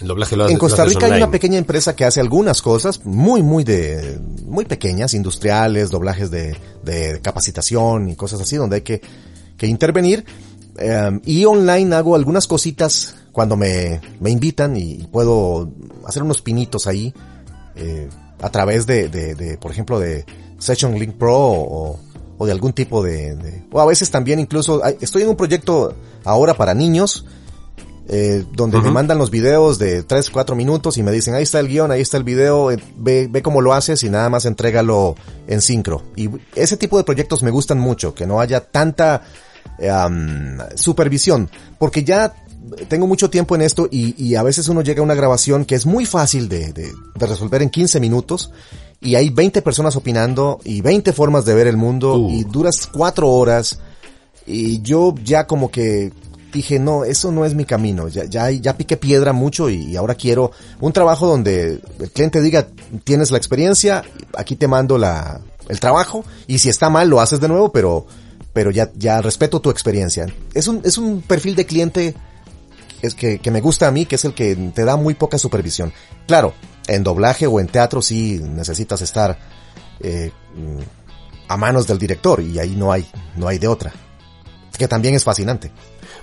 Speaker 2: El doblaje lo
Speaker 4: En Costa Rica hay una pequeña empresa que hace algunas cosas muy, muy de, muy pequeñas, industriales, doblajes de, de capacitación y cosas así, donde hay que, que intervenir. Um, y online hago algunas cositas cuando me, me invitan y, y, puedo hacer unos pinitos ahí, eh, a través de, de, de, por ejemplo, de Session Link Pro o, o de algún tipo de, de, o a veces también incluso, estoy en un proyecto ahora para niños, eh, donde uh -huh. me mandan los videos de 3, 4 minutos y me dicen, ahí está el guion, ahí está el video, eh, ve, ve cómo lo haces y nada más entrégalo en sincro. Y ese tipo de proyectos me gustan mucho, que no haya tanta um, supervisión, porque ya tengo mucho tiempo en esto y, y, a veces uno llega a una grabación que es muy fácil de, de, de resolver en 15 minutos y hay 20 personas opinando y 20 formas de ver el mundo uh. y duras 4 horas y yo ya como que dije, no, eso no es mi camino, ya, ya, ya piqué piedra mucho y, ahora quiero un trabajo donde el cliente diga, tienes la experiencia, aquí te mando la, el trabajo y si está mal lo haces de nuevo, pero, pero ya, ya respeto tu experiencia. Es un, es un perfil de cliente es que, que me gusta a mí, que es el que te da muy poca supervisión. Claro, en doblaje o en teatro sí necesitas estar eh, a manos del director y ahí no hay, no hay de otra. Que también es fascinante.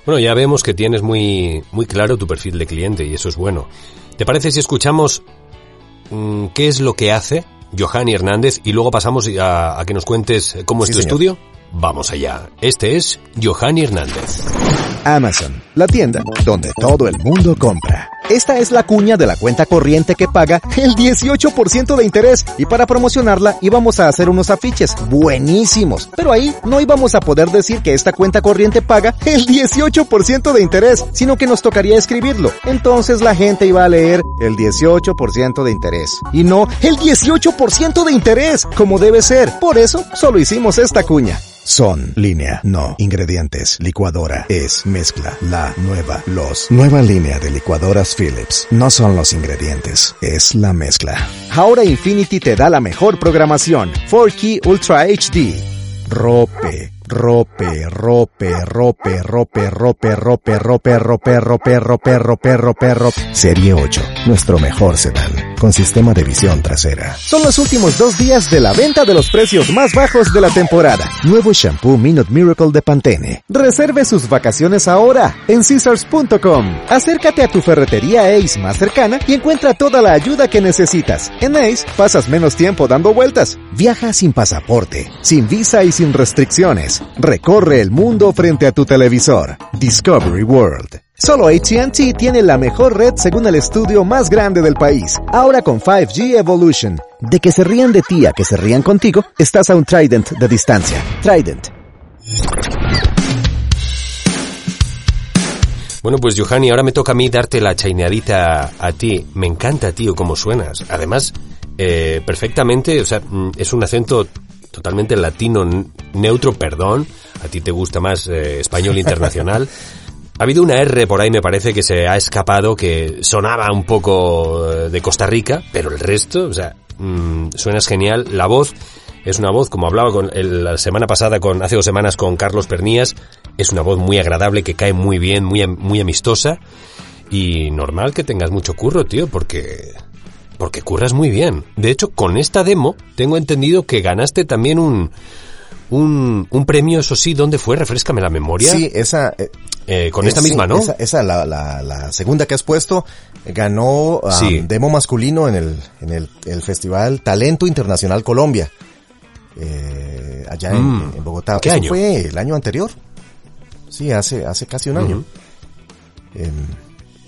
Speaker 2: Bueno, ya vemos que tienes muy, muy claro tu perfil de cliente y eso es bueno. ¿Te parece si escuchamos mmm, qué es lo que hace Johanny Hernández y luego pasamos a, a que nos cuentes cómo es sí, tu señor. estudio? Vamos allá. Este es Johanny Hernández.
Speaker 6: Amazon, la tienda donde todo el mundo compra. Esta es la cuña de la cuenta corriente que paga el 18% de interés y para promocionarla íbamos a hacer unos afiches buenísimos, pero ahí no íbamos a poder decir que esta cuenta corriente paga el 18% de interés, sino que nos tocaría escribirlo. Entonces la gente iba a leer el 18% de interés y no el 18% de interés, como debe ser. Por eso solo hicimos esta cuña. Son, línea, no, ingredientes, licuadora, es, mezcla, la, nueva, los. Nueva línea de licuadoras Philips. No son los ingredientes, es la mezcla. Ahora Infinity te da la mejor programación. 4Key Ultra HD. Rope, rope, rope, rope, rope, rope, rope, rope, rope, rope, rope, rope, rope, rope. Serie 8, nuestro mejor sedán, con sistema de visión trasera. Son los últimos dos días de la venta de los precios más bajos de la temporada. Nuevo shampoo Minute Miracle de Pantene. Reserve sus vacaciones ahora en Caesars.com. Acércate a tu ferretería Ace más cercana y encuentra toda la ayuda que necesitas. En Ace pasas menos tiempo dando vueltas. Viaja sin pasaporte, sin visa y sin restricciones. Recorre el mundo frente a tu televisor. Discovery World. Solo AT&T tiene la mejor red según el estudio más grande del país. Ahora con 5G Evolution. De que se rían de ti a que se rían contigo, estás a un Trident de distancia. Trident.
Speaker 2: Bueno, pues Johanny, ahora me toca a mí darte la chaineadita a, ti. Me encanta, tío, cómo suenas. Además, eh, perfectamente, o sea, mm, es un acento totalmente latino neutro, perdón, a ti te gusta más eh, español internacional. Ha habido una R por ahí, me parece, que se ha escapado, que sonaba un poco eh, de Costa Rica, pero el resto, o sea, mm, suenas genial. La voz es una voz, como hablaba con la semana pasada, con hace dos semanas con Carlos Pernías, es una voz muy agradable, que cae muy bien, muy, muy amistosa. Y normal que tengas mucho curro, tío, porque porque curras muy bien. De hecho, con esta demo tengo entendido que ganaste también un, un, un premio, eso sí, ¿dónde fue? Refrescame la memoria.
Speaker 4: Sí, esa... Eh,
Speaker 2: eh, con esta misma, ¿no?
Speaker 4: Esa, esa la, la, la, segunda que has puesto, ganó um, demo masculino en el, en el, el, Festival Talento Internacional Colombia, eh, allá en, mm. en, Bogotá.
Speaker 2: ¿Qué año?
Speaker 4: fue el año anterior. Sí, hace, hace casi un año. eh,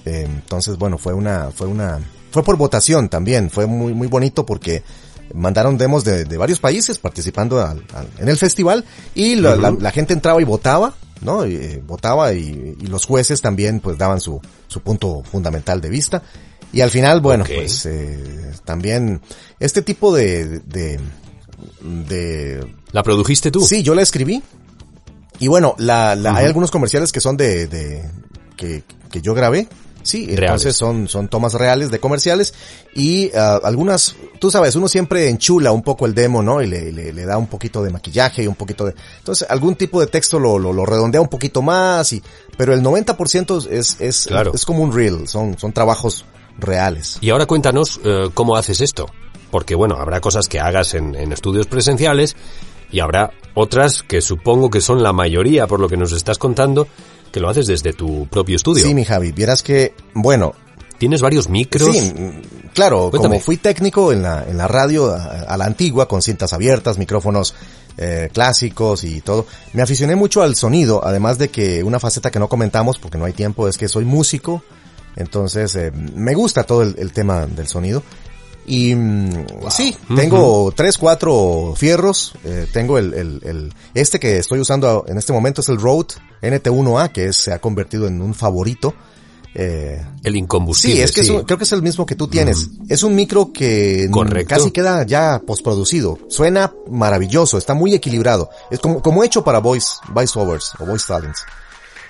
Speaker 4: entonces, bueno, fue una, fue una, fue por votación también, fue muy, muy bonito porque mandaron demos de, de varios países participando al, al, en el festival y la, uh -huh. la, la, gente entraba y votaba, ¿no? Y, eh, votaba y, y, los jueces también pues daban su, su punto fundamental de vista. Y al final, bueno, okay. pues eh, también este tipo de, de, de...
Speaker 2: ¿La produjiste tú?
Speaker 4: Sí, yo la escribí. Y bueno, la, la, uh -huh. hay algunos comerciales que son de, de que, que yo grabé Sí, reales. entonces son, son tomas reales de comerciales y uh, algunas, tú sabes, uno siempre enchula un poco el demo, ¿no? Y le, le, le, da un poquito de maquillaje y un poquito de... Entonces, algún tipo de texto lo, lo, lo redondea un poquito más, y, pero el 90% es, es, claro. es como un reel, son, son trabajos reales.
Speaker 2: Y ahora cuéntanos uh, cómo haces esto, porque bueno, habrá cosas que hagas en, en estudios presenciales y habrá otras que supongo que son la mayoría, por lo que nos estás contando, que lo haces desde tu propio estudio.
Speaker 4: Sí, mi Javi, vieras que, bueno...
Speaker 2: ¿Tienes varios micros?
Speaker 4: Sí, claro, Cuéntame. como fui técnico en la, en la radio a, a la antigua, con cintas abiertas, micrófonos eh, clásicos y todo, me aficioné mucho al sonido, además de que una faceta que no comentamos, porque no hay tiempo, es que soy músico, entonces eh, me gusta todo el, el tema del sonido. Y wow. sí, tengo uh -huh. tres, cuatro fierros. Eh, tengo el, el, el, este que estoy usando en este momento es el Rode NT1A, que es, se ha convertido en un favorito.
Speaker 2: Eh, el incombustible.
Speaker 4: Sí, es que sí. Es un, creo que es el mismo que tú tienes. Mm. Es un micro que
Speaker 2: Correcto.
Speaker 4: casi queda ya postproducido. Suena maravilloso, está muy equilibrado. Es como, como hecho para voice, voice overs o voice talents.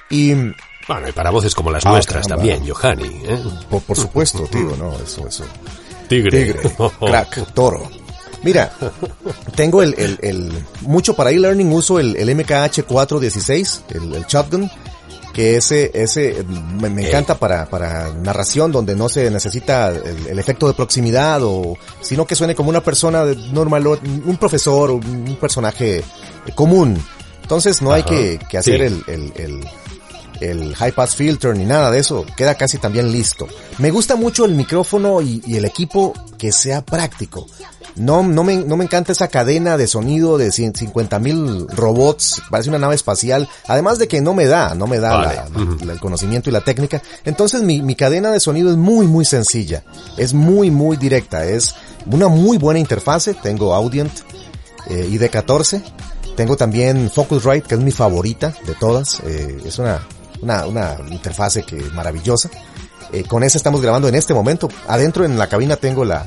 Speaker 4: Y
Speaker 2: bueno, y para voces como las ah, nuestras caramba. también, Johanny. ¿eh?
Speaker 4: Por, por, supuesto, tío, no, eso, eso.
Speaker 2: Tigre.
Speaker 4: Tigre, crack, toro. Mira, tengo el, el, el mucho para e-learning uso el, el MKH 416, el, el shotgun, que ese, ese me, me encanta para, para narración donde no se necesita el, el, efecto de proximidad o, sino que suene como una persona normal, un profesor, un personaje común. Entonces no Ajá, hay que, que hacer sí. el, el, el high pass filter ni nada de eso, queda casi también listo. Me gusta mucho el micrófono y, y el equipo que sea práctico. No, no me, no me encanta esa cadena de sonido de 50 mil robots, parece una nave espacial, además de que no me da, no me da vale. la, uh -huh. el conocimiento y la técnica. Entonces mi, mi cadena de sonido es muy, muy sencilla, es muy, muy directa, es una muy buena interfase, tengo Audient eh, ID14, tengo también Focusrite, que es mi favorita de todas, eh, es una una, una interfase que maravillosa. Eh, con esa estamos grabando en este momento. Adentro en la cabina tengo la,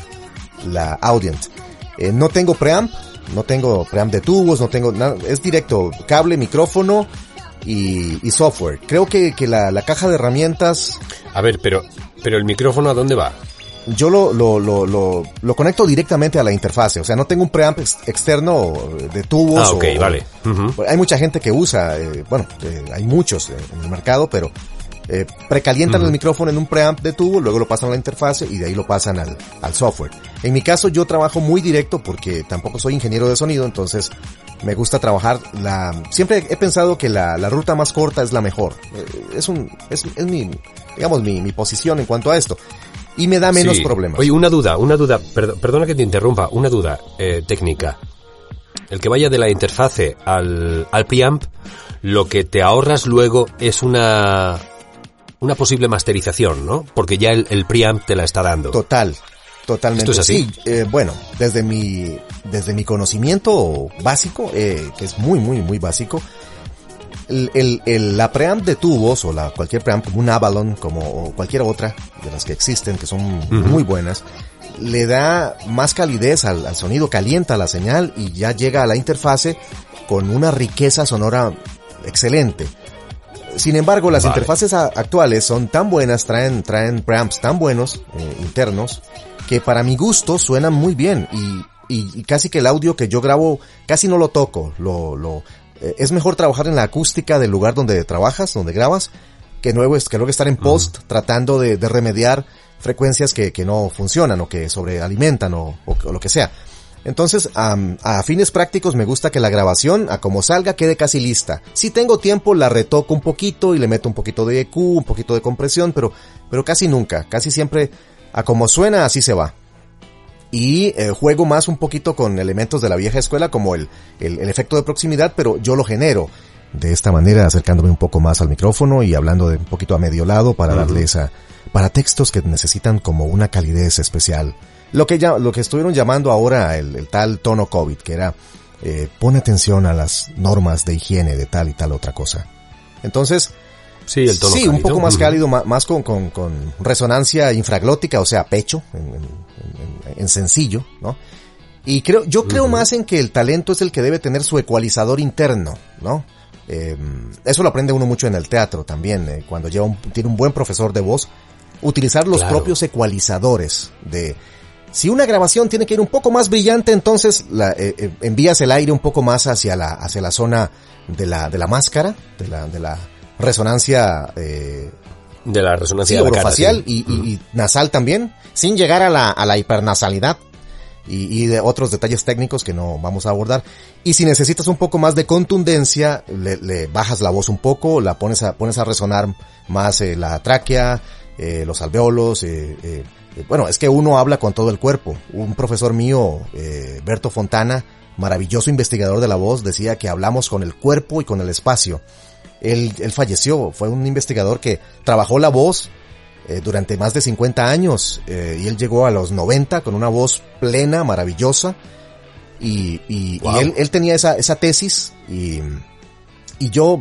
Speaker 4: la Audient. Eh, no tengo preamp, no tengo preamp de tubos, no tengo nada, es directo, cable, micrófono y, y software. Creo que, que la, la, caja de herramientas...
Speaker 2: A ver, pero, pero el micrófono a dónde va?
Speaker 4: Yo lo, lo, lo, lo, conecto directamente a la interfase, o sea, no tengo un preamp ex externo de tubos.
Speaker 2: Ah, ok, o, vale.
Speaker 4: Uh -huh. Hay mucha gente que usa, eh, bueno, eh, hay muchos en el mercado, pero eh, precalientan uh -huh. el micrófono en un preamp de tubo, luego lo pasan a la interfase y de ahí lo pasan al, al software. En mi caso yo trabajo muy directo porque tampoco soy ingeniero de sonido, entonces me gusta trabajar la, siempre he pensado que la, la ruta más corta es la mejor. Eh, es un, es, es mi, digamos, mi, mi posición en cuanto a esto y me da menos
Speaker 2: sí.
Speaker 4: problemas.
Speaker 2: Oye, una duda, una duda, perd perdona que te interrumpa, una duda eh, técnica. El que vaya de la interfase al, al preamp, lo que te ahorras luego es una una posible masterización, ¿no? Porque ya el, el preamp te la está dando.
Speaker 4: Total, totalmente.
Speaker 2: ¿Esto es así?
Speaker 4: Sí, eh, bueno, desde mi, desde mi conocimiento básico, eh, que es muy, muy, muy básico, el, el, el, la preamp de tubos o la, cualquier preamp como un Avalon como o cualquier otra de las que existen que son uh -huh. muy buenas le da más calidez al, al, sonido, calienta la señal y ya llega a la interfase con una riqueza sonora excelente. Sin embargo, las vale. interfaces actuales son tan buenas, traen, traen preamps tan buenos, eh, internos, que para mi gusto suenan muy bien y, y, y, casi que el audio que yo grabo casi no lo toco, lo, lo, es mejor trabajar en la acústica del lugar donde trabajas, donde grabas, que luego, que luego estar en post uh -huh. tratando de, de, remediar frecuencias que, que, no funcionan o que sobrealimentan o, o, o lo que sea. Entonces, um, a fines prácticos me gusta que la grabación, a como salga, quede casi lista. Si tengo tiempo, la retoco un poquito y le meto un poquito de EQ, un poquito de compresión, pero, pero casi nunca. Casi siempre, a como suena, así se va. Y eh, juego más un poquito con elementos de la vieja escuela, como el, el, el efecto de proximidad, pero yo lo genero de esta manera, acercándome un poco más al micrófono y hablando de un poquito a medio lado para uh -huh. darle esa, para textos que necesitan como una calidez especial lo que ya, lo que estuvieron llamando ahora el, el tal tono COVID, que era eh, pone atención a las normas de higiene de tal y tal otra cosa. Entonces,
Speaker 2: sí, el tono
Speaker 4: sí un poco más cálido, más, más con, con, con, resonancia infraglótica, o sea, pecho, en, en, en sencillo, ¿no? Y creo, yo creo uh -huh. más en que el talento es el que debe tener su ecualizador interno, ¿no? Eh, eso lo aprende uno mucho en el teatro también, eh, cuando lleva un, tiene un buen profesor de voz, utilizar los claro. propios ecualizadores de, si una grabación tiene que ir un poco más brillante, entonces la, eh, eh, envías el aire un poco más hacia la, hacia la zona de la, de la máscara, de la, de la resonancia, eh,
Speaker 2: de la resonancia
Speaker 4: sí, orofacial cara, sí. y, y, y, nasal también, sin llegar a la, a la hipernasalidad. Y, y, de otros detalles técnicos que no vamos a abordar. Y si necesitas un poco más de contundencia, le, le bajas la voz un poco, la pones a, pones a resonar más eh, la tráquea, eh, los alveolos, eh, eh bueno, es que uno habla con todo el cuerpo. Un profesor mío, eh, Berto Fontana, maravilloso investigador de la voz, decía que hablamos con el cuerpo y con el espacio. Él, él falleció, fue un investigador que trabajó la voz eh, durante más de 50 años eh, y él llegó a los 90 con una voz plena, maravillosa. Y, y, wow. y él, él, tenía esa, esa tesis y y yo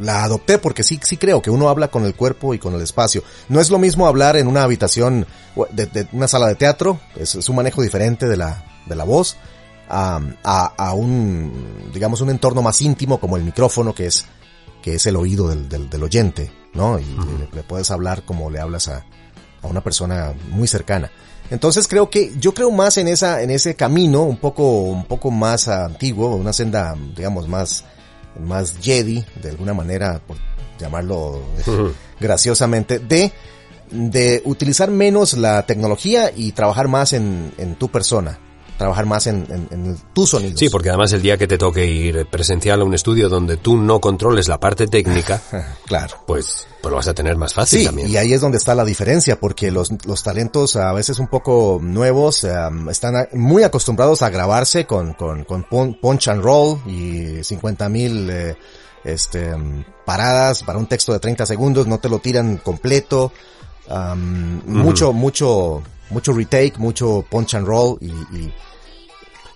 Speaker 4: la adopté porque sí, sí creo que uno habla con el cuerpo y con el espacio. No es lo mismo hablar en una habitación de, de una sala de teatro, es, es, un manejo diferente de la, de la voz, a, a, a, un, digamos, un entorno más íntimo como el micrófono que es, que es el oído del, del, del oyente, ¿no? Y uh -huh. le, le, puedes hablar como le hablas a, a una persona muy cercana. Entonces creo que yo creo más en esa en ese camino un poco un poco más antiguo, una senda digamos más más Jedi, de alguna manera, por llamarlo uh -huh. graciosamente, de, de utilizar menos la tecnología y trabajar más en, en tu persona trabajar más en, en, en, tu sonido.
Speaker 2: Sí, porque además el día que te toque ir presencial a un estudio donde tú no controles la parte técnica,
Speaker 4: claro,
Speaker 2: pues, pues lo vas a tener más fácil
Speaker 4: sí,
Speaker 2: también.
Speaker 4: Y ahí es donde está la diferencia, porque los, los talentos a veces un poco nuevos um, están muy acostumbrados a grabarse con, con, con punch and roll y 50 mil eh, este, paradas para un texto de 30 segundos, no te lo tiran completo. Um, uh -huh. Mucho, mucho, mucho retake, mucho punch and roll y, y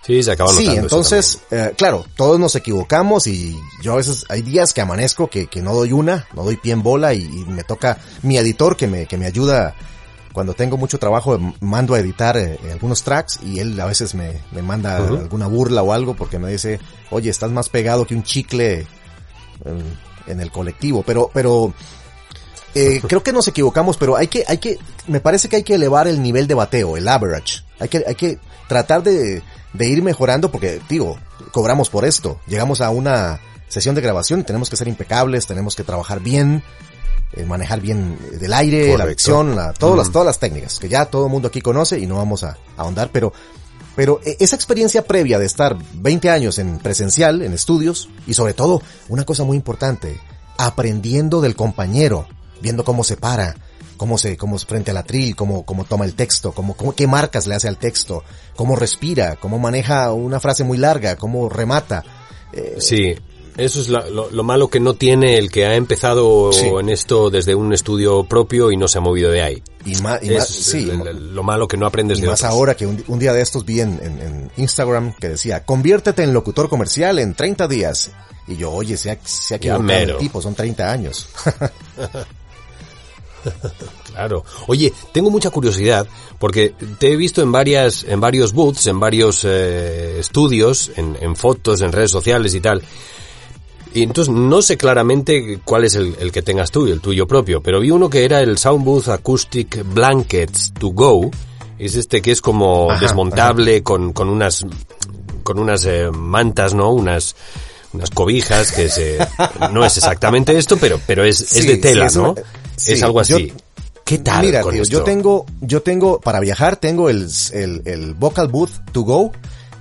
Speaker 2: Sí, se acaba
Speaker 4: Sí, entonces, eh, claro, todos nos equivocamos y yo a veces hay días que amanezco que, que no doy una, no doy pie en bola y, y, me toca mi editor que me, que me ayuda cuando tengo mucho trabajo, mando a editar eh, algunos tracks y él a veces me, me manda uh -huh. alguna burla o algo porque me dice, oye, estás más pegado que un chicle en, en el colectivo, pero, pero, eh, creo que nos equivocamos, pero hay que, hay que, me parece que hay que elevar el nivel de bateo, el average. Hay que, hay que tratar de, de ir mejorando porque, digo, cobramos por esto. Llegamos a una sesión de grabación y tenemos que ser impecables, tenemos que trabajar bien, eh, manejar bien del aire, Correcto. la dicción, la, todas, las, todas las técnicas que ya todo el mundo aquí conoce y no vamos a, a ahondar, pero, pero e, esa experiencia previa de estar 20 años en presencial, en estudios, y sobre todo, una cosa muy importante, aprendiendo del compañero, viendo cómo se para, cómo se, cómo frente al atril, cómo, cómo toma el texto, cómo, cómo, qué marcas le hace al texto, cómo respira, cómo maneja una frase muy larga, cómo remata.
Speaker 2: Eh, sí. Eso es la, lo, lo, malo que no tiene el que ha empezado sí. en esto desde un estudio propio y no se ha movido de ahí.
Speaker 4: Y más, y sí,
Speaker 2: el, el, lo malo que no aprendes
Speaker 4: y
Speaker 2: de
Speaker 4: más
Speaker 2: otros.
Speaker 4: ahora que un, un, día de estos vi en, en, en, Instagram que decía, conviértete en locutor comercial en 30 días. Y yo, oye, se ha, se ha equivocado el tipo, son 30 años.
Speaker 2: Claro. Oye, tengo mucha curiosidad porque te he visto en varias, en varios booths, en varios eh, estudios, en, en, fotos, en redes sociales y tal. Y entonces no sé claramente cuál es el, el, que tengas tú, el tuyo propio, pero vi uno que era el Sound Booth Acoustic Blankets to Go. Es este que es como ajá, desmontable ajá. con, con unas, con unas eh, mantas, ¿no? Unas, unas cobijas que se, no es exactamente esto, pero, pero es, sí, es de tela, sí, es ¿no? Una, sí, es algo así. Yo, ¿Qué tal?
Speaker 4: Mira, tío, yo tengo, yo tengo, para viajar, tengo el, el, el Vocal Booth to go,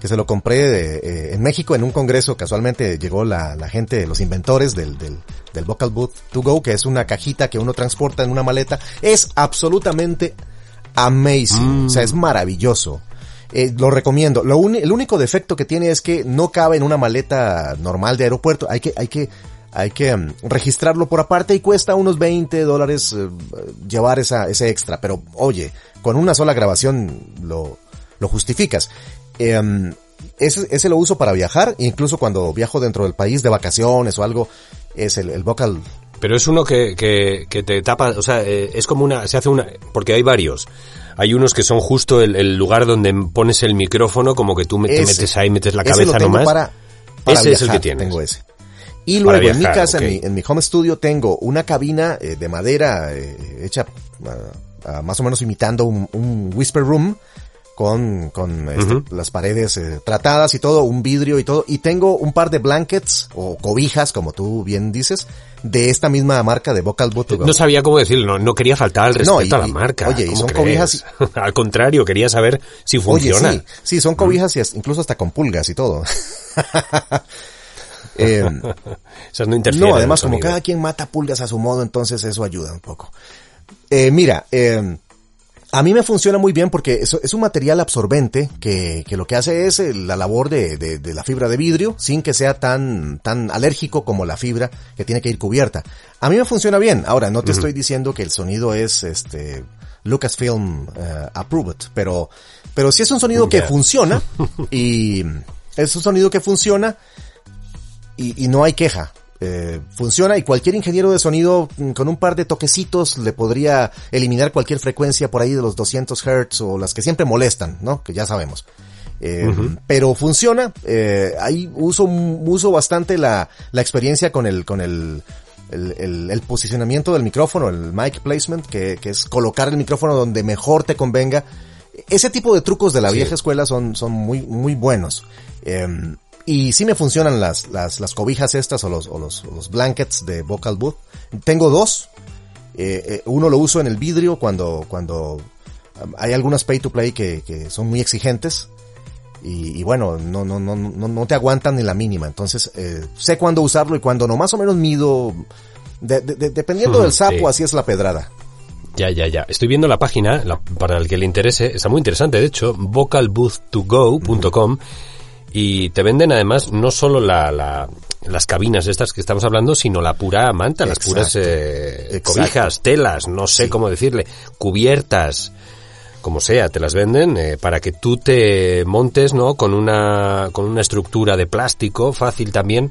Speaker 4: que se lo compré de, eh, en México en un congreso, casualmente llegó la, la gente, los inventores del, del, del Vocal Booth to go, que es una cajita que uno transporta en una maleta. Es absolutamente amazing, mm. o sea, es maravilloso. Eh, lo recomiendo. Lo un, el único defecto que tiene es que no cabe en una maleta normal de aeropuerto. Hay que, hay que, hay que um, registrarlo por aparte y cuesta unos 20 dólares uh, llevar esa, ese extra. Pero oye, con una sola grabación lo, lo justificas. Um, ese, ese lo uso para viajar, incluso cuando viajo dentro del país de vacaciones o algo, es el, el vocal.
Speaker 2: Pero es uno que, que, que te tapa, o sea, eh, es como una, se hace una, porque hay varios. Hay unos que son justo el, el lugar donde pones el micrófono, como que tú me, te metes ahí, metes la cabeza nomás.
Speaker 4: Para, para
Speaker 2: ese
Speaker 4: viajar,
Speaker 2: es el que tienes.
Speaker 4: Tengo ese. Y luego
Speaker 2: viajar,
Speaker 4: en mi casa,
Speaker 2: okay.
Speaker 4: en, mi, en, mi, home studio, tengo una cabina eh, de madera eh, hecha uh, uh, más o menos imitando un, un whisper room con, con este, uh -huh. las paredes eh, tratadas y todo, un vidrio y todo. Y tengo un par de blankets o cobijas, como tú bien dices, de esta misma marca de Vocal Booth.
Speaker 2: No sabía cómo decirlo, no, no quería faltar al respeto no, y, a la marca.
Speaker 4: Oye, y son
Speaker 2: crees?
Speaker 4: cobijas.
Speaker 2: al contrario, quería saber si funciona.
Speaker 4: Oye, sí, sí, son cobijas y incluso hasta con pulgas y todo.
Speaker 2: eh, Esas no.
Speaker 4: No, además, como cada quien mata pulgas a su modo, entonces eso ayuda un poco. Eh, mira, eh, a mí me funciona muy bien porque es, es un material absorbente que, que, lo que hace es la labor de, de, de, la fibra de vidrio sin que sea tan, tan alérgico como la fibra que tiene que ir cubierta. A mí me funciona bien. Ahora, no te uh -huh. estoy diciendo que el sonido es este Lucasfilm uh, approved, pero, pero sí es un sonido yeah. que funciona y es un sonido que funciona y, y no hay queja eh, funciona y cualquier ingeniero de sonido mm, con un par de toquecitos le podría eliminar cualquier frecuencia por ahí de los 200 Hz o las que siempre molestan, ¿no? Que ya sabemos. Eh, uh -huh. Pero funciona. Eh, ahí uso, uso bastante la, la experiencia con el, con el, el, el, el, posicionamiento del micrófono, el mic placement, que, que, es colocar el micrófono donde mejor te convenga. Ese tipo de trucos de la sí. vieja escuela son, son muy, muy buenos. Eh, y sí me funcionan las, las, las cobijas estas o los, o los, los blankets de Vocal Booth. Tengo dos. Eh, eh, uno lo uso en el vidrio cuando, cuando um, hay algunas pay to play que, que son muy exigentes. Y, y, bueno, no, no, no, no, no te aguantan ni la mínima. Entonces, eh, sé cuándo usarlo y cuándo no. Más o menos mido, de, de, de, dependiendo del sapo, sí. así es la pedrada.
Speaker 2: Ya, ya, ya. Estoy viendo la página, la, para el que le interese, está muy interesante, de hecho, vocalbooth2go.com. Mm -hmm y te venden además no solo la, la, las cabinas estas que estamos hablando, sino la pura manta, Exacto. las puras eh, cobijas, telas, no sé sí. cómo decirle, cubiertas, como sea, te las venden eh, para que tú te montes, ¿no? Con una, con una estructura de plástico fácil también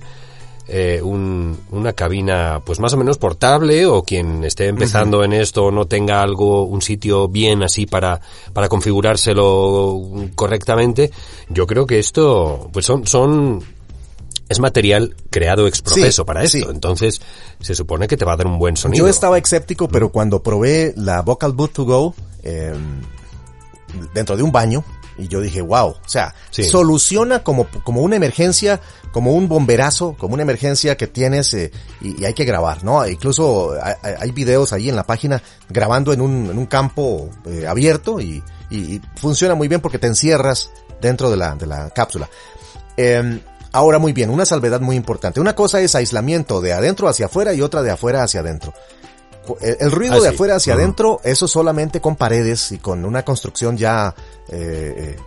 Speaker 2: eh, un, una cabina pues más o menos portable o quien esté empezando uh -huh. en esto no tenga algo, un sitio bien así para, para configurárselo correctamente, yo creo que esto pues son, son es material creado ex profeso sí, para esto. Sí. Entonces, se supone que te va a dar un buen sonido.
Speaker 4: Yo estaba escéptico, pero cuando probé la Vocal Boot to Go, eh, dentro de un baño, y yo dije, wow, o sea, sí. soluciona como, como una emergencia, como un bomberazo, como una emergencia que tienes eh, y, y, hay que grabar, ¿no? Incluso hay, hay, videos ahí en la página grabando en un, en un campo eh, abierto y, y, y, funciona muy bien porque te encierras dentro de la, de la cápsula. Eh, ahora muy bien, una salvedad muy importante. Una cosa es aislamiento de adentro hacia afuera y otra de afuera hacia adentro. El ruido ah, de sí. afuera hacia uh -huh. adentro, eso solamente con paredes y con una construcción ya eh,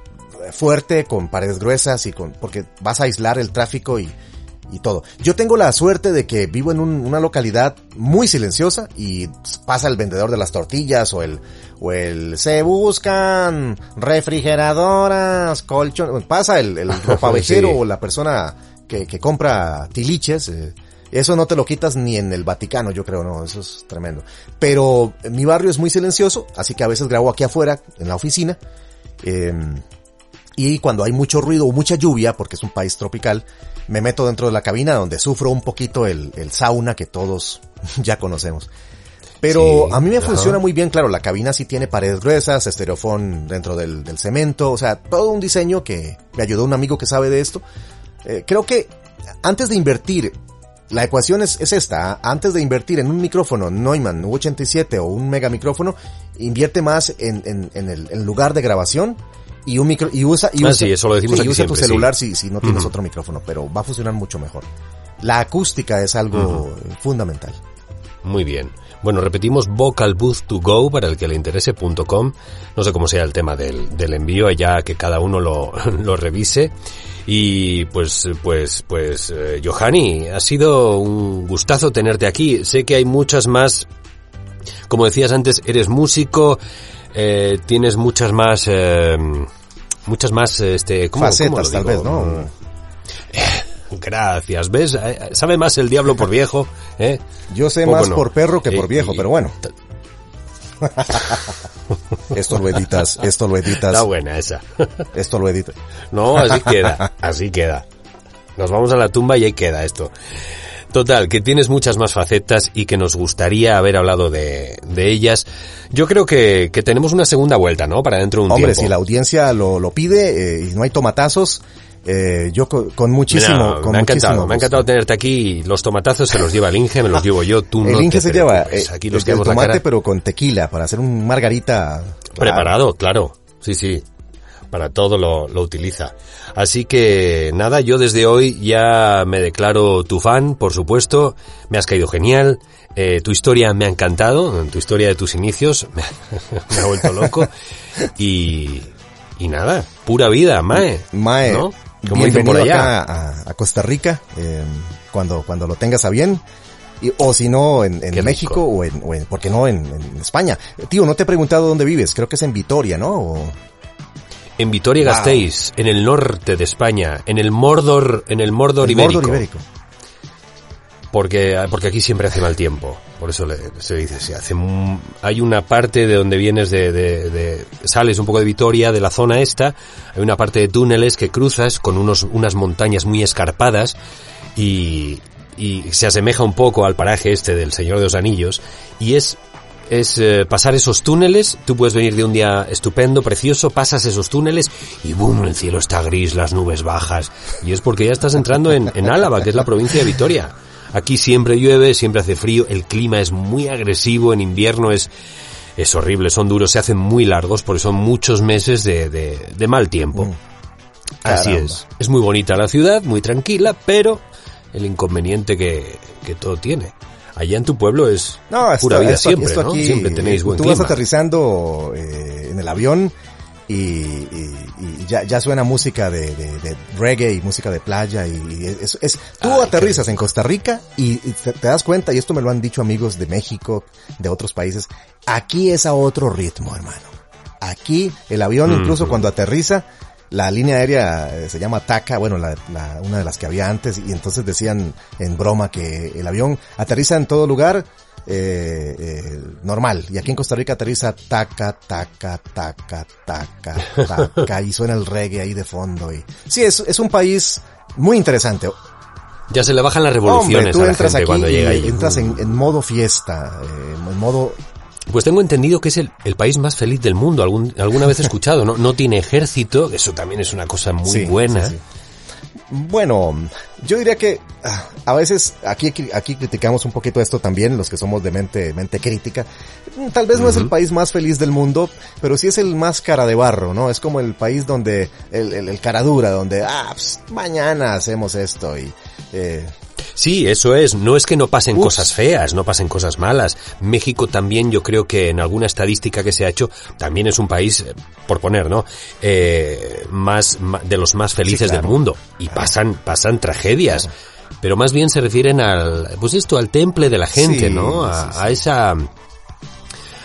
Speaker 4: fuerte, con paredes gruesas y con, porque vas a aislar el tráfico y, y todo. Yo tengo la suerte de que vivo en un, una localidad muy silenciosa y pasa el vendedor de las tortillas o el, o el, se buscan refrigeradoras, colchón, pasa el, el ropavejero sí. o la persona que, que compra tiliches, eh, Eso no te lo quitas ni en el Vaticano, yo creo, no, eso es tremendo. Pero mi barrio es muy silencioso, así que a veces grabo aquí afuera, en la oficina. Eh, y cuando hay mucho ruido o mucha lluvia, porque es un país tropical, me meto dentro de la cabina donde sufro un poquito el, el sauna que todos ya conocemos. Pero
Speaker 2: Sí,
Speaker 4: a mí me
Speaker 2: ajá.
Speaker 4: funciona muy bien, claro, la cabina sí tiene paredes gruesas, estereofón dentro del, del cemento, o sea, todo un diseño que me ayudó un amigo que sabe de esto. Eh, creo que antes de invertir, la ecuación es, es esta, ¿ah? antes de invertir en un micrófono Neumann U87 o un mega micrófono, invierte más en, en, en el en lugar de grabación y un micro, y usa, y
Speaker 2: Ah,
Speaker 4: usa,
Speaker 2: sí, eso lo decimos
Speaker 4: sí,
Speaker 2: aquí
Speaker 4: usa tu
Speaker 2: sí.
Speaker 4: celular si, si no tienes otro micrófono, pero va a funcionar mucho mejor. La acústica es algo fundamental.
Speaker 2: Muy bien. Bueno, repetimos vocal booth to go para el que le interese.com. No sé cómo sea el tema del, del envío, ya que cada uno lo, lo revise. Y pues, pues, pues, eh, Johanny, ha sido un gustazo tenerte aquí. Sé que hay muchas más, como decías antes, eres músico, eh, tienes muchas más, eh, muchas más, este, ¿cómo, cómo
Speaker 4: Facetas,
Speaker 2: lo
Speaker 4: tal
Speaker 2: digo?
Speaker 4: vez, ¿no?
Speaker 2: Gracias, ¿ves? Eh, Sabe más el diablo por viejo, ¿eh?
Speaker 4: Yo sé
Speaker 2: Poco
Speaker 4: más
Speaker 2: no.
Speaker 4: por perro que por
Speaker 2: Eh,
Speaker 4: viejo, pero bueno. esto lo editas, esto lo editas,
Speaker 2: Está buena esa.
Speaker 4: esto lo editas.
Speaker 2: No, así queda, así queda. Nos vamos a la tumba y ahí queda esto. Total, que tienes muchas más facetas y que nos gustaría haber hablado de, de ellas. Yo creo que, que tenemos una segunda vuelta, ¿no? Para dentro de un
Speaker 4: Hombre,
Speaker 2: tiempo.
Speaker 4: si la audiencia lo, lo pide eh, y no hay tomatazos, eh, yo con, con muchísimo,
Speaker 2: Mira,
Speaker 4: con
Speaker 2: me ha encantado, me ha encantado tenerte aquí. Los tomatazos se los lleva el Inge, me los llevo yo, tú
Speaker 4: El
Speaker 2: no
Speaker 4: Inge
Speaker 2: te
Speaker 4: se lleva eh,
Speaker 2: Aquí los
Speaker 4: el tomate,
Speaker 2: cara
Speaker 4: pero con tequila, para hacer un margarita.
Speaker 2: preparado, claro. Sí, sí. Para todo lo, lo utiliza. Así que nada, yo desde hoy ya me declaro tu fan, por supuesto. Me has caído genial. Eh, tu historia me ha encantado, tu historia de tus inicios me, me ha vuelto loco. Y, y nada, pura vida, Mae.
Speaker 4: Mae,
Speaker 2: ¿no? Como dicen
Speaker 4: bienvenido
Speaker 2: por allá.
Speaker 4: acá a, a Costa Rica, eh, cuando, cuando lo tengas a bien. Y- o si no, en, México o en, o en, ¿por qué no? En, en España. Tío, no te he preguntado dónde vives. Creo que es en Vitoria, ¿no? O-
Speaker 2: En Vitoria-Gasteiz, en el norte de España, en el Mordor, en el Mordor
Speaker 4: el
Speaker 2: ibérico.
Speaker 4: Mordor ibérico.
Speaker 2: Porque, porque aquí siempre hace mal tiempo. Por eso le- se dice, se hace, hay una parte de donde vienes de, de- de- sales un poco de Vitoria, de la zona esta, hay una parte de túneles que cruzas con unos, unas montañas muy escarpadas y, y se asemeja un poco al paraje este del Señor de los Anillos y es, es eh, pasar esos túneles, tú puedes venir de un día estupendo, precioso, pasas esos túneles y boom, el cielo está gris, las nubes bajas y es porque ya estás entrando en, en Álava, que es la provincia de Vitoria. Aquí siempre llueve, siempre hace frío, el clima es muy agresivo, en invierno es, es horrible, son duros, se hacen muy largos porque son muchos meses de, de, de mal tiempo.
Speaker 4: Mm.
Speaker 2: Así es. Es muy bonita la ciudad, muy tranquila, pero el inconveniente que, que todo tiene. Allá en tu pueblo es
Speaker 4: No, esto,
Speaker 2: pura vida
Speaker 4: esto-
Speaker 2: siempre,
Speaker 4: esto
Speaker 2: ¿no?
Speaker 4: aquí,
Speaker 2: Siempre tenéis buen
Speaker 4: Tú
Speaker 2: clima.
Speaker 4: vas aterrizando eh, en el avión y, y- y ya, ya suena música de, de- de reggae y música de playa y, es, es- tú
Speaker 2: Ay, qué
Speaker 4: aterrizas en Costa Rica y, y te, te das cuenta, y esto me lo han dicho amigos de México, de otros países, aquí es a otro ritmo, hermano. Aquí el avión incluso cuando aterriza, la línea aérea eh, se llama TACA, bueno, la, la- una de las que había antes, y entonces decían en broma que el avión aterriza en todo lugar eh, eh, normal, y aquí en Costa Rica aterriza taca, taca, taca, taca, taca, y suena el reggae ahí de fondo. Y... Sí, es, es un país muy interesante.
Speaker 2: Ya se le bajan las revoluciones
Speaker 4: Hombre, tú
Speaker 2: a la
Speaker 4: entras
Speaker 2: gente
Speaker 4: aquí
Speaker 2: cuando
Speaker 4: y
Speaker 2: llega ahí.
Speaker 4: entras en, en modo fiesta, eh, en modo
Speaker 2: Pues tengo entendido que es el, el país más feliz del mundo. Algún, alguna vez he escuchado, ¿no? No tiene ejército, eso también es una cosa muy
Speaker 4: Sí,
Speaker 2: buena.
Speaker 4: sí, sí. Bueno, yo diría que ah, a veces aquí, aquí criticamos un poquito esto también, los que somos de mente, mente crítica. Mm, Tal vez no es el país más feliz del mundo, pero sí es el más cara de barro, ¿no? Es como el país donde, el, el, el cara dura, donde, ah, pues, mañana hacemos esto y, eh,
Speaker 2: Sí, eso es. No es que no pasen cosas feas, no pasen cosas malas. México también, yo creo que en alguna estadística que se ha hecho, también es un país, eh, por poner, ¿no? Eh, más, de los más felices
Speaker 4: claro.
Speaker 2: del mundo. Y pasan, pasan tragedias. Pero más bien se refieren al, pues esto, al temple de la gente,
Speaker 4: Sí,
Speaker 2: ¿no? A,
Speaker 4: sí.
Speaker 2: a esa,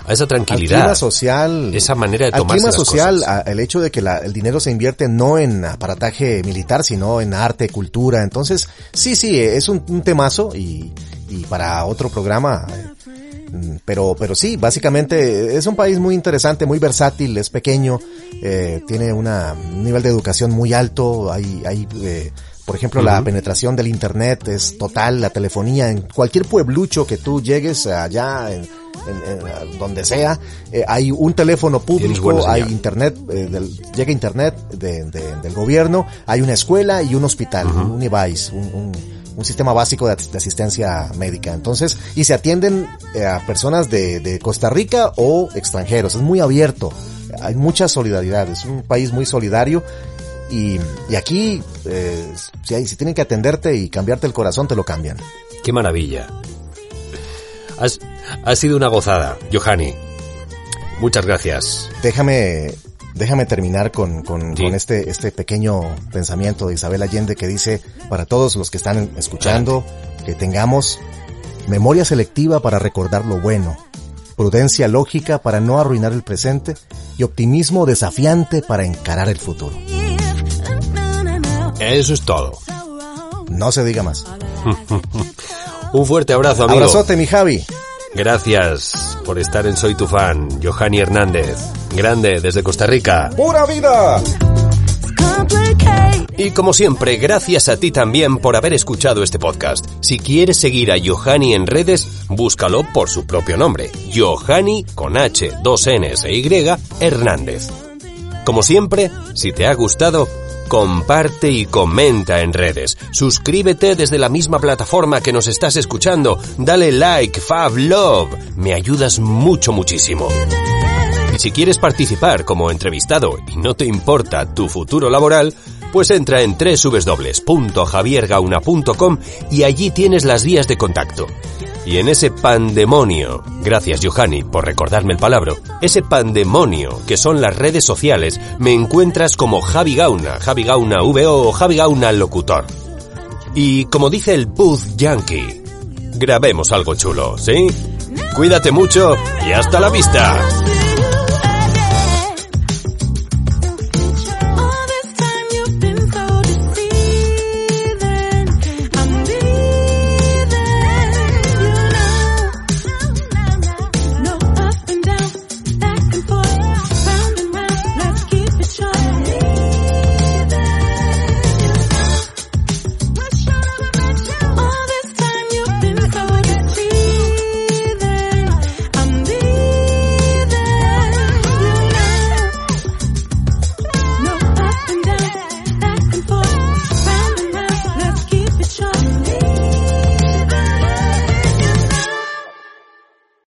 Speaker 2: a esa tranquilidad.
Speaker 4: Al clima social.
Speaker 2: Esa manera de tomarse
Speaker 4: Al clima
Speaker 2: las
Speaker 4: social,
Speaker 2: cosas.
Speaker 4: a- el hecho de que la- el dinero se invierte no en aparataje militar, sino en arte, cultura. Entonces, sí, sí, es un, un temazo y, y para otro programa. eh, Pero, pero sí, básicamente es un país muy interesante, muy versátil, es pequeño, eh, tiene una, un nivel de educación muy alto, hay, hay, eh, por ejemplo, la penetración del internet es total, la telefonía en cualquier pueblucho que tú llegues allá, en, en- en- donde sea, eh, hay un teléfono público, hay internet, eh, del- llega internet de- de- del gobierno, hay una escuela y un hospital, un Univice, un, un- un sistema básico de, de asistencia médica. Entonces, y se atienden eh, a personas de, de Costa Rica o extranjeros, es muy abierto, hay mucha solidaridad, es un país muy solidario y, y aquí, eh, si, hay- si tienen que atenderte y cambiarte el corazón, te lo cambian.
Speaker 2: Qué maravilla. Has, ha sido una gozada, Johanny. Muchas gracias.
Speaker 4: Déjame, déjame terminar con, con,
Speaker 2: Sí.
Speaker 4: con este, este pequeño pensamiento de Isabel Allende que dice, para todos los que están escuchando, que tengamos memoria selectiva para recordar lo bueno, prudencia lógica para no arruinar el presente y optimismo desafiante para encarar el futuro.
Speaker 2: Eso es todo.
Speaker 4: No se diga más.
Speaker 2: Un fuerte abrazo, amigo.
Speaker 4: Abrazote, mi Javi.
Speaker 2: Gracias por estar en Soy tu fan, Johanny Hernández. Grande desde Costa Rica.
Speaker 4: ¡Pura vida!
Speaker 2: Y como siempre, gracias a ti también por haber escuchado este podcast. Si quieres seguir a Johanny en redes, búscalo por su propio nombre. Johanny con H, dos Ns e Y, Hernández. Como siempre, si te ha gustado, comparte y comenta en redes. Suscríbete desde la misma plataforma que nos estás escuchando. Dale like, fab, love. Me ayudas mucho, muchísimo. Y si quieres participar como entrevistado y no te importa tu futuro laboral, pues entra en www.javiergauna.com y allí tienes las vías de contacto. Y en ese pandemonio, gracias Johanny por recordarme el palabra, ese pandemonio que son las redes sociales, me encuentras como Javi Gauna, Javi Gauna VO o Javi Gauna Locutor. Y como dice el Booth Yankee, grabemos algo chulo, ¿sí? Cuídate mucho y hasta la vista.